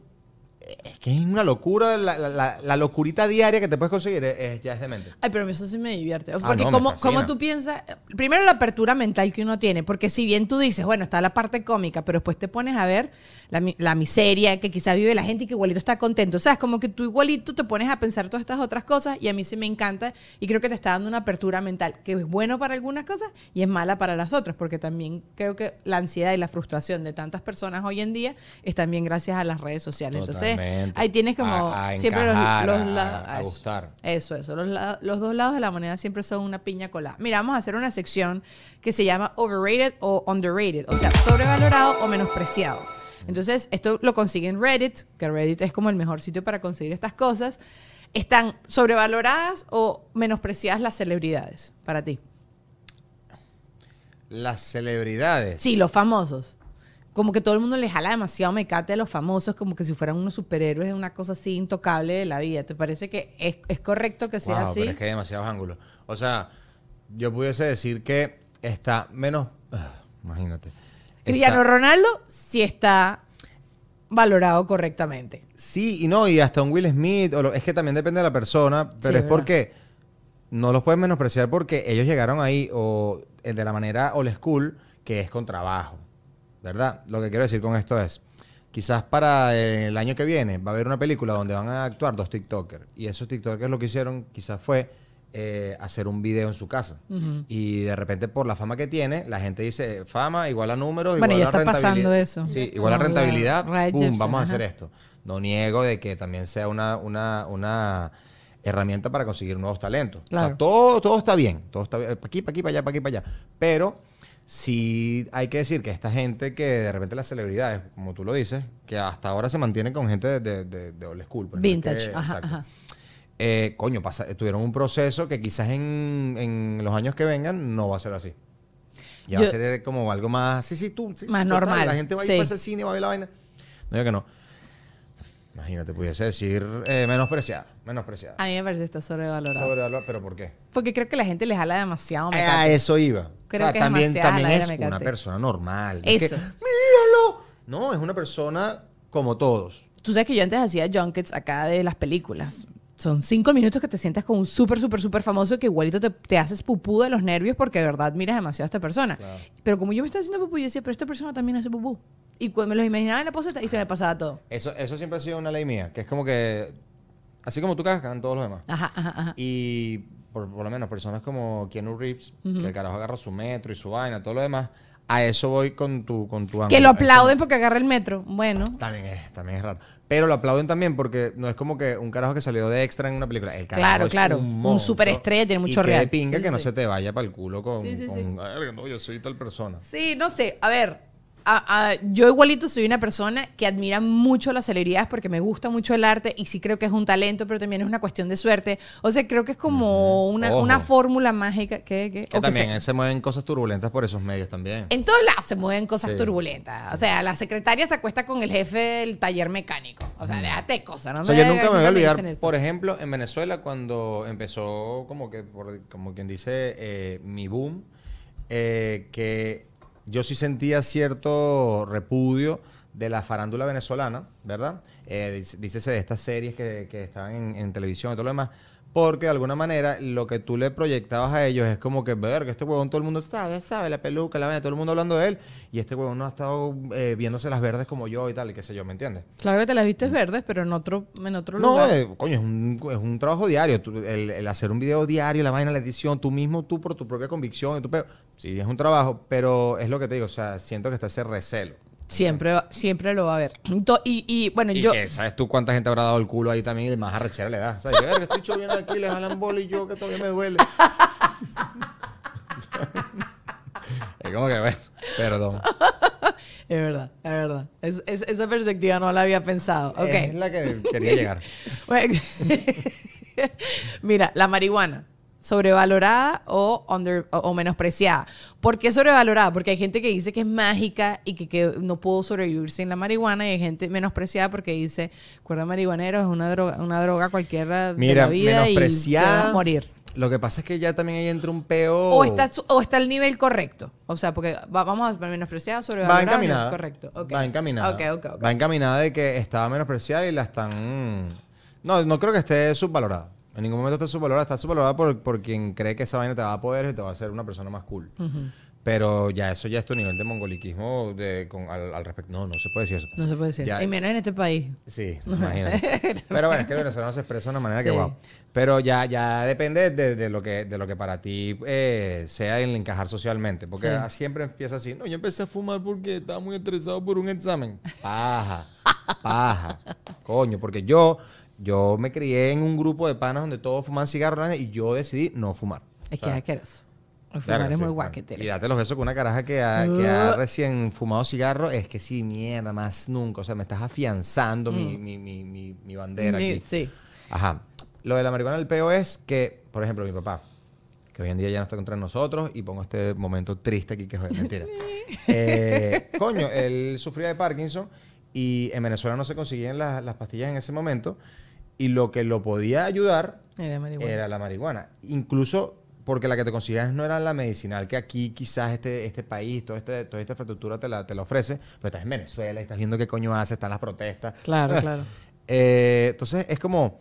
Es que es una locura, la, la- locurita diaria que te puedes conseguir es, es- ya es demente. Ay, pero a mí eso sí me divierte. Porque Ah, no, me como, como tú piensas, primero la apertura mental que uno tiene, porque si bien tú dices, bueno, está la parte cómica, pero después te pones a ver la, la miseria que quizá vive la gente y que igualito está contento. O sea, es como que tú igualito te pones a pensar todas estas otras cosas y a mí sí me encanta y creo que te está dando una apertura mental, que es bueno para algunas cosas y es mala para las otras, porque también creo que la ansiedad y la frustración de tantas personas hoy en día es también gracias a las redes sociales. Entonces, Totalmente. ahí tienes como A- a siempre los, encajar, los a- la- a gustar. Eso, eso. Los, los dos lados de la moneda siempre son una piña colada. Mira, vamos a hacer una sección que se llama overrated o underrated. O sea, sobrevalorado o menospreciado. Entonces, esto lo consiguen en Reddit, que Reddit es como el mejor sitio para conseguir estas cosas. ¿Están sobrevaloradas o menospreciadas las celebridades para ti? Las celebridades. Sí, los famosos. como que todo el mundo le jala demasiado mecate a los famosos, como que si fueran unos superhéroes, una cosa así intocable de la vida. ¿Te parece que es, es correcto que sea Wow, así? pero es que hay demasiados ángulos. O sea, yo pudiese decir que está menos. ah, imagínate. Cristiano Ronaldo sí está valorado correctamente. Sí y no, y hasta un Will Smith, o lo- es que también depende de la persona, pero Sí, es verdad. porque no los puedes menospreciar porque ellos llegaron ahí o de la manera old school que es con trabajo, ¿verdad? Lo que quiero decir con esto es, quizás para el año que viene va a haber una película donde van a actuar dos TikTokers y esos TikTokers lo que hicieron quizás fue eh, hacer un video en su casa y de repente por la fama que tiene la gente dice fama igual a números Bueno, igual ya a está pasando rentabilidad". eso. sí igual a rentabilidad vamos a hacer esto no niego de que también sea una, una, una herramienta para conseguir nuevos talentos. O sea, todo, todo está bien. Todo está bien. Para aquí, para aquí, para allá, para aquí, para allá. Pero sí hay que decir que esta gente que de repente las celebridades, como tú lo dices, que hasta ahora se mantienen con gente de, de, de- de old school. pues, Vintage, que- ajá, exacto. ajá. Eh, coño, pasa, tuvieron un proceso que quizás en, en los años que vengan no va a ser así. Ya va Yo- a ser como algo más. Sí, sí, tú. sí, Más total, normal, La gente va a ir sí. para ese cine, va a ver la vaina. No digo que no. Imagínate, pudiese decir eh, menospreciada. Menospreciada. A mí me parece que está sobrevalorado. Sobrevalorada, pero ¿por qué? Porque creo que la gente le jala demasiado Eh, a eso iba. Creo o sea, que es también, demasiada también es una persona normal. No es Eso. que, ¡Míralo! No, es una persona como todos. Tú sabes que yo antes hacía junkets acá de las películas. Son cinco minutos que te sientas con un súper, súper, súper famoso que igualito te, te haces pupú de los nervios porque de verdad admiras demasiado a esta persona. Pero como yo me estaba haciendo pupú, yo decía, pero esta persona también hace pupú. Y cuando me lo imaginaba en la poseta y se me pasaba todo. Eso, eso siempre ha sido una ley mía, que es como que, así como tú cagas, todos los demás. Ajá, ajá, ajá. Y por, por lo menos personas como Keanu Reeves, que el carajo agarra su metro y su vaina, todo lo demás, a eso voy con tu, con tu Que ángulo. lo aplauden porque agarra el metro. Bueno, También es, también es raro. Pero lo aplauden también porque no es como que un carajo que salió de extra en una película. El carajo Claro, es claro. Un, Un superestrella, tiene mucho y que real. de pinga Sí, que sí, no se te vaya para el culo con. Sí, sí, con, sí. "Ay, no, yo soy tal persona. Sí, no sé. A ver, a- a- yo igualito soy una persona que admira mucho las celebridades porque me gusta mucho el arte y sí creo que es un talento, pero también es una cuestión de suerte. O sea, creo que es como una, una fórmula mágica que... que- Que o que también se- se mueven cosas turbulentas por esos medios también. en todos lados se mueven cosas Sí. turbulentas. O sea, la secretaria se acuesta con el jefe del taller mecánico. O sea, déjate cosas, ¿no? O sea, yo nunca me voy a olvidar, por ejemplo, en Venezuela, cuando empezó, como que, por- como quien dice, eh, mi boom, eh, que yo sí sentía cierto repudio de la farándula venezolana, ¿verdad? Eh, dícese de estas series que, estaban en televisión y todo lo demás. Porque de alguna manera lo que tú le proyectabas a ellos es como que, verga, este huevón todo el mundo sabe, sabe, la peluca, la vaina, todo el mundo hablando de él. Y este huevón no ha estado eh, viéndose las verdes como yo y tal, y qué sé yo, ¿me entiendes? Claro que te las vistes verdes, pero en otro, en otro No, lugar. eh, coño, es un, es un trabajo diario. Tú- el, el hacer un video diario, la vaina, la edición, tú mismo, tú por tu propia convicción y tu peo. Sí, es un trabajo, pero es lo que te digo, o sea, siento que está ese recelo. Siempre, va- siempre lo va a haber. To- Y, y, bueno, Y yo... que, ¿sabes tú cuánta gente habrá dado el culo ahí también y más arrechera le da? O sea, yo, "Verga, estoy choviendo aquí, le jalan bola y yo que todavía me duele. es como que, bueno, perdón. Es verdad, es verdad. Es- es- esa perspectiva no la había pensado. Ok. Es la que quería llegar. Bueno, Mira, la marihuana, sobrevalorada o, under, o, o menospreciada. ¿Por qué sobrevalorada? Porque hay gente que dice que es mágica y que, que no puedo sobrevivir sin la marihuana y hay gente menospreciada porque dice, cuerda marihuanero es una droga, una droga cualquiera de la vida y te menospreciada. vas a morir. Lo que pasa es que ya también ahí entra un peo. O está, o está el nivel correcto. O sea, porque va- vamos a menospreciada, Va sobrevalorada. encaminada. nivel Correcto. ok. Va encaminada. Ok, ok, ok. Va encaminada de que estaba menospreciada y la están. No, no creo que esté subvalorada. En ningún momento está subvalorada. Está subvalorada por, por quien cree que esa vaina te va a poder y te va a hacer una persona más cool. Pero ya eso ya es tu nivel de mongoliquismo de, con, al, al respecto. No, no se puede decir eso. No se puede decir. Ya- eso. Y menos en este país. Sí, imagínate. Pero bueno, es que el venezolano se expresa de una manera que wow. Pero ya, ya depende de, de lo que, de lo que para ti eh, sea el encajar socialmente. Porque Sí. siempre empieza así. No, yo empecé a fumar porque estaba muy estresado por un examen. Paja, paja. Coño, porque yo, yo me crié en un grupo de panas donde todos fumaban cigarros y yo decidí no fumar. Es O que es asqueroso. El Claro, fumar es sí, muy claro. guaquete. Y date los besos con una caraja que ha, que ha Uh. recién fumado cigarro. Es que sí, mierda, más nunca. O sea, me estás afianzando mi, Mm. mi, mi, mi, mi bandera aquí. Sí. Ajá. Lo de la marihuana del peo es que, por ejemplo, mi papá, que hoy en día ya no está contra nosotros, y pongo este momento triste aquí que es mentira. Eh, coño, él sufría de Parkinson y en Venezuela no se conseguían las, las pastillas en ese momento, y lo que lo podía ayudar Era marihuana. era la marihuana. Incluso porque la que te consiguías no era la medicinal, que aquí quizás este, este país, todo este, toda esta infraestructura te la, te la ofrece, pero estás en Venezuela y estás viendo qué coño hace, están las protestas. Claro, claro. Eh, entonces es como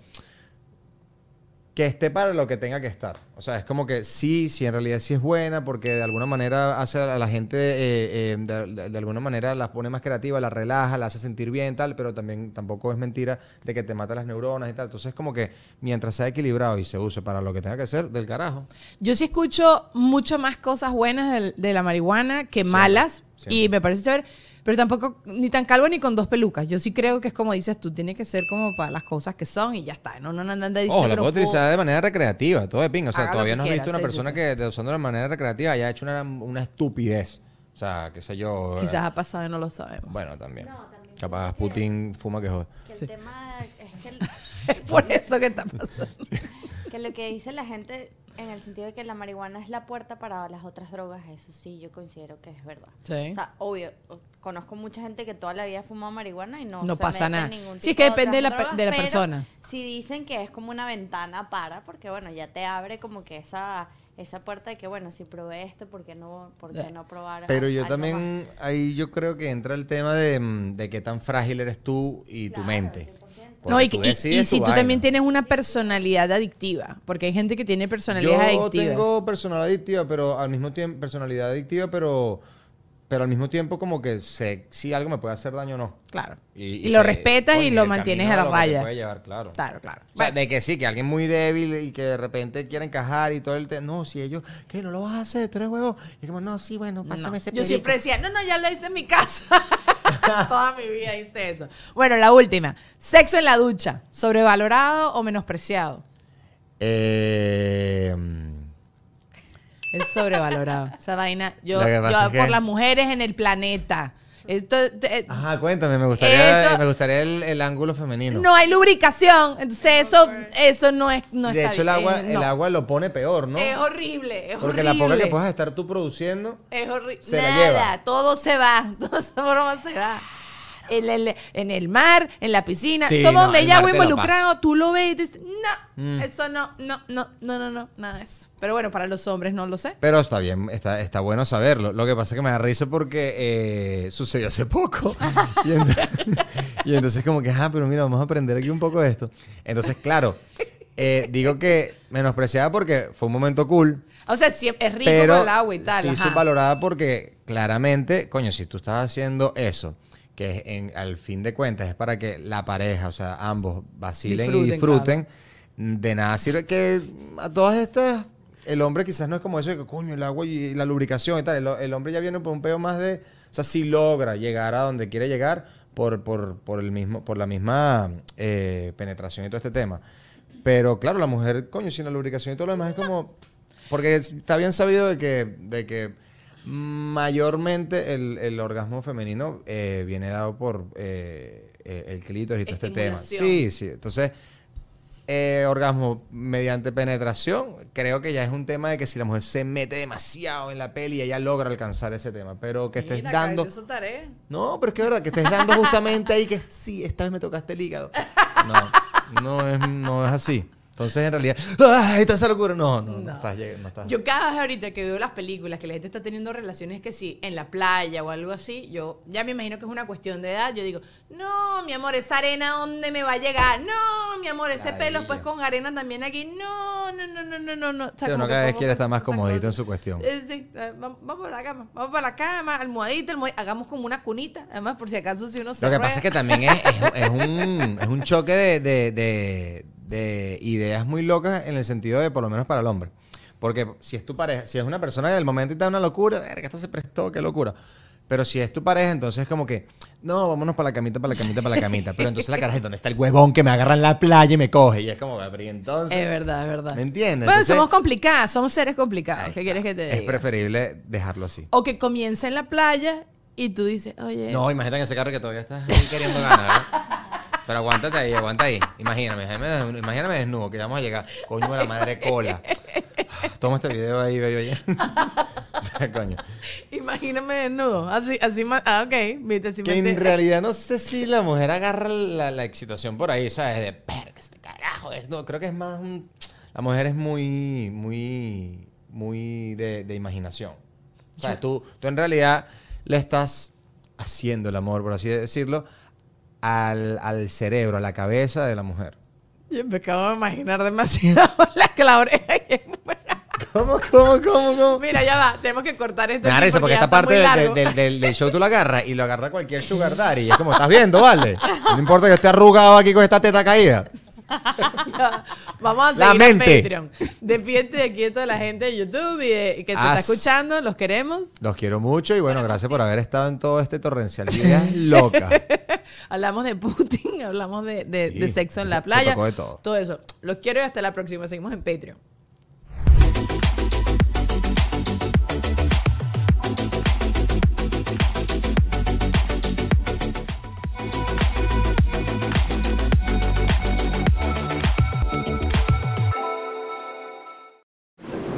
que esté para lo que tenga que estar. O sea, es como que sí, sí, en realidad sí es buena porque de alguna manera hace a la gente, eh, eh, de, de- de alguna manera la pone más creativa, la relaja, la hace sentir bien tal, pero también tampoco es mentira de que te mata las neuronas y tal. Entonces es como que mientras sea equilibrado y se use para lo que tenga que ser, del carajo. Yo sí escucho mucho más cosas buenas del- de, la marihuana que malas. Y me parece chévere. Pero tampoco ni tan calvo ni con dos pelucas. Yo sí creo que es como dices tú, tiene que ser como para las cosas que son y ya está. No, no, no andan diciendo Ojo, la no puedo utilizar de manera recreativa, todo de pinga. O sea, todavía no has visto una persona sí. que usando de manera recreativa haya hecho una, una estupidez. O sea, qué sé yo. puedo. Quizás ha pasado y no lo sabemos. Bueno, también. No, también Capaz Putin fuma que jode. Que el Sí. tema es que, el- Es por eso que está pasando. que lo que dice la gente en el sentido de que la marihuana es la puerta para las otras drogas, eso sí, yo considero que es verdad. Sí. O sea, obvio, conozco mucha gente que toda la vida ha fumado marihuana y no, No se pasa mete en nada. ningún Sí, es tipo que depende de la per- de la drogas, persona. Si dicen que es como una ventana para, porque bueno, ya te abre como que esa esa puerta de que bueno, si probé esto, ¿por qué no, por qué no probar Pero yo algo más? también, ahí yo creo que entra el tema de, de qué tan frágil eres tú y tu mente. 100%. No, y, tú y- y decides si tú también tienes una personalidad adictiva, porque hay gente que tiene Yo personalidades adictivas. tengo personalidad adictiva, pero al mismo tiempo, personalidad adictiva, pero, pero al mismo tiempo como que sé si algo me puede hacer daño o no. Claro. Y, Y lo respetas y lo mantienes a la raya. puede llevar, claro. Claro, claro. O sea, de que sí, que alguien muy débil y que de repente quiere encajar y todo el... te- no, si ellos... ¿Qué? ¿No lo vas a hacer? ¿Tú eres huevo? Y como, no, sí, bueno, pásame No. ese Yo perico. siempre decía, no, no, ya lo hice en mi casa. Toda mi vida hice eso. Bueno, la última. Sexo en la ducha. ¿Sobrevalorado o menospreciado? Eh, Es sobrevalorado. Esa vaina. Yo, por que- las mujeres en el planeta. Esto, te- Ajá, cuéntame, me gustaría, Eso- me gustaría el, el ángulo femenino. no hay lubricación. Entonces, eso, eso no es. No de está hecho, el agua, Eh, el no. agua lo pone peor, ¿no? Es horrible. Es Porque horrible. la poca que puedas estar tú produciendo... Es horrible. Se la Nada, lleva. todo se va. Todo se va. En el, en el mar, en la piscina, Sí, todo no, donde hay agua lo involucrado, tú lo ves y tú dices, no, Mm. eso no, no, no, no, no, no, nada de eso. Pero bueno, para los hombres no lo sé. Pero está bien, está, está bueno saberlo. Lo que pasa es que me da risa porque eh, sucedió hace poco. y, entonces, y entonces como que, ah, pero mira, vamos a aprender aquí un poco de esto. Entonces, claro, eh, digo que menospreciada porque fue un momento cool. O sea, sí, es rico pero con el agua y tal. sí ajá. subvalorada porque claramente, coño, si tú estás haciendo eso, que en, al fin de cuentas es para que la pareja, o sea, ambos vacilen y Disfruten, de nada sirve que a todas estas, el hombre quizás no es como eso de que, coño, el agua y la lubricación y tal, el, el hombre ya viene por un peo más de, o sea, sí logra llegar a donde quiere llegar por, por, por el mismo, por la misma eh, penetración y todo este tema. Pero claro, la mujer, coño, sin la lubricación y todo lo demás es como... Porque está bien sabido de que, de que mayormente el, el orgasmo femenino eh, viene dado por eh, eh, el clítoris y todo este tema. Sí, sí. Entonces, eh, orgasmo mediante penetración, creo que ya es un tema de que si la mujer se mete demasiado en la peli, ella logra alcanzar ese tema. Pero que estés Mira, dando... tarea. No, pero es que es verdad, que estés dando justamente ahí que sí, esta vez me tocaste el hígado. No, no es, no es así. Entonces, en realidad, ¡ay, toda esa locura! No, no, no, No. estás, no estás. Yo cada vez ahorita que veo las películas que la gente está teniendo relaciones que sí, en la playa o algo así, yo ya me imagino que es una cuestión de edad. Yo digo, no, mi amor, esa arena, ¿dónde me va a llegar? No, mi amor, ese pelo pues con arena también aquí. No, no, no, no, no, no. no. O sea, Sí, como uno que cada vez quiere estar más comodito en su cuestión. Eh, sí, eh, vamos, vamos para la cama, vamos para la cama, almohadita, almohadita, hagamos como una cunita, además por si acaso si uno se Lo que rueda. pasa es que también es, es- es un, es un choque de, de- de- de ideas muy locas en el sentido de, por lo menos para el hombre. Porque si es tu pareja, si es una persona que del momento te da una locura, verga, esto se prestó, qué locura. Pero si es tu pareja, entonces es como que, no, vámonos para la camita, para la camita, para la camita. Pero entonces la cara es, ¿dónde está el huevón que me agarra en la playa y me coge? Y es como, pero entonces... Es verdad, es verdad. ¿Me entiendes? Bueno, Entonces- somos complicadas, somos seres complicados. ¿Qué quieres que te diga? Es preferible dejarlo así. O que comience en la playa y tú dices, oye. No, imagínate en ese carro que todavía estás ahí queriendo ganar. ¿eh? Pero aguántate ahí, aguanta ahí. Imagíname, imagíname, desnudo, que vamos a llegar. Coño de la madre cola. Toma este video ahí, bello ya. o sea, coño. Imagíname desnudo. Así, así más. Ah, ok. Viste, si Que en realidad no sé si la mujer agarra la, la excitación por ahí, ¿sabes? De perra, este carajo. es- no, creo que es más un. La mujer es muy, muy, muy de, de imaginación. O sea, tú, tú en realidad le estás haciendo el amor, por así decirlo, al, al cerebro, a la cabeza de la mujer. Yo me acabo de imaginar demasiado la, la oreja. ¿Cómo, cómo, cómo, cómo? Mira, ya va. Tenemos que cortar esto. Me da risa porque esta parte del, del- del- del show tú lo agarras y lo agarra cualquier sugar daddy. Y es como, estás viendo, ¿vale? No importa que esté arrugado aquí con esta teta caída. Vamos a La seguir mente. a Patreon. Defiende de aquí a toda la gente de YouTube y, de- y que te está escuchando. Los queremos. Los quiero mucho y bueno, gracias por haber estado en todo este torrencial de ideas locas. Hablamos de Putin, hablamos de, de- Sí, de sexo en se- la se playa. tocó de todo. Todo eso. Los quiero y hasta la próxima. Seguimos en Patreon.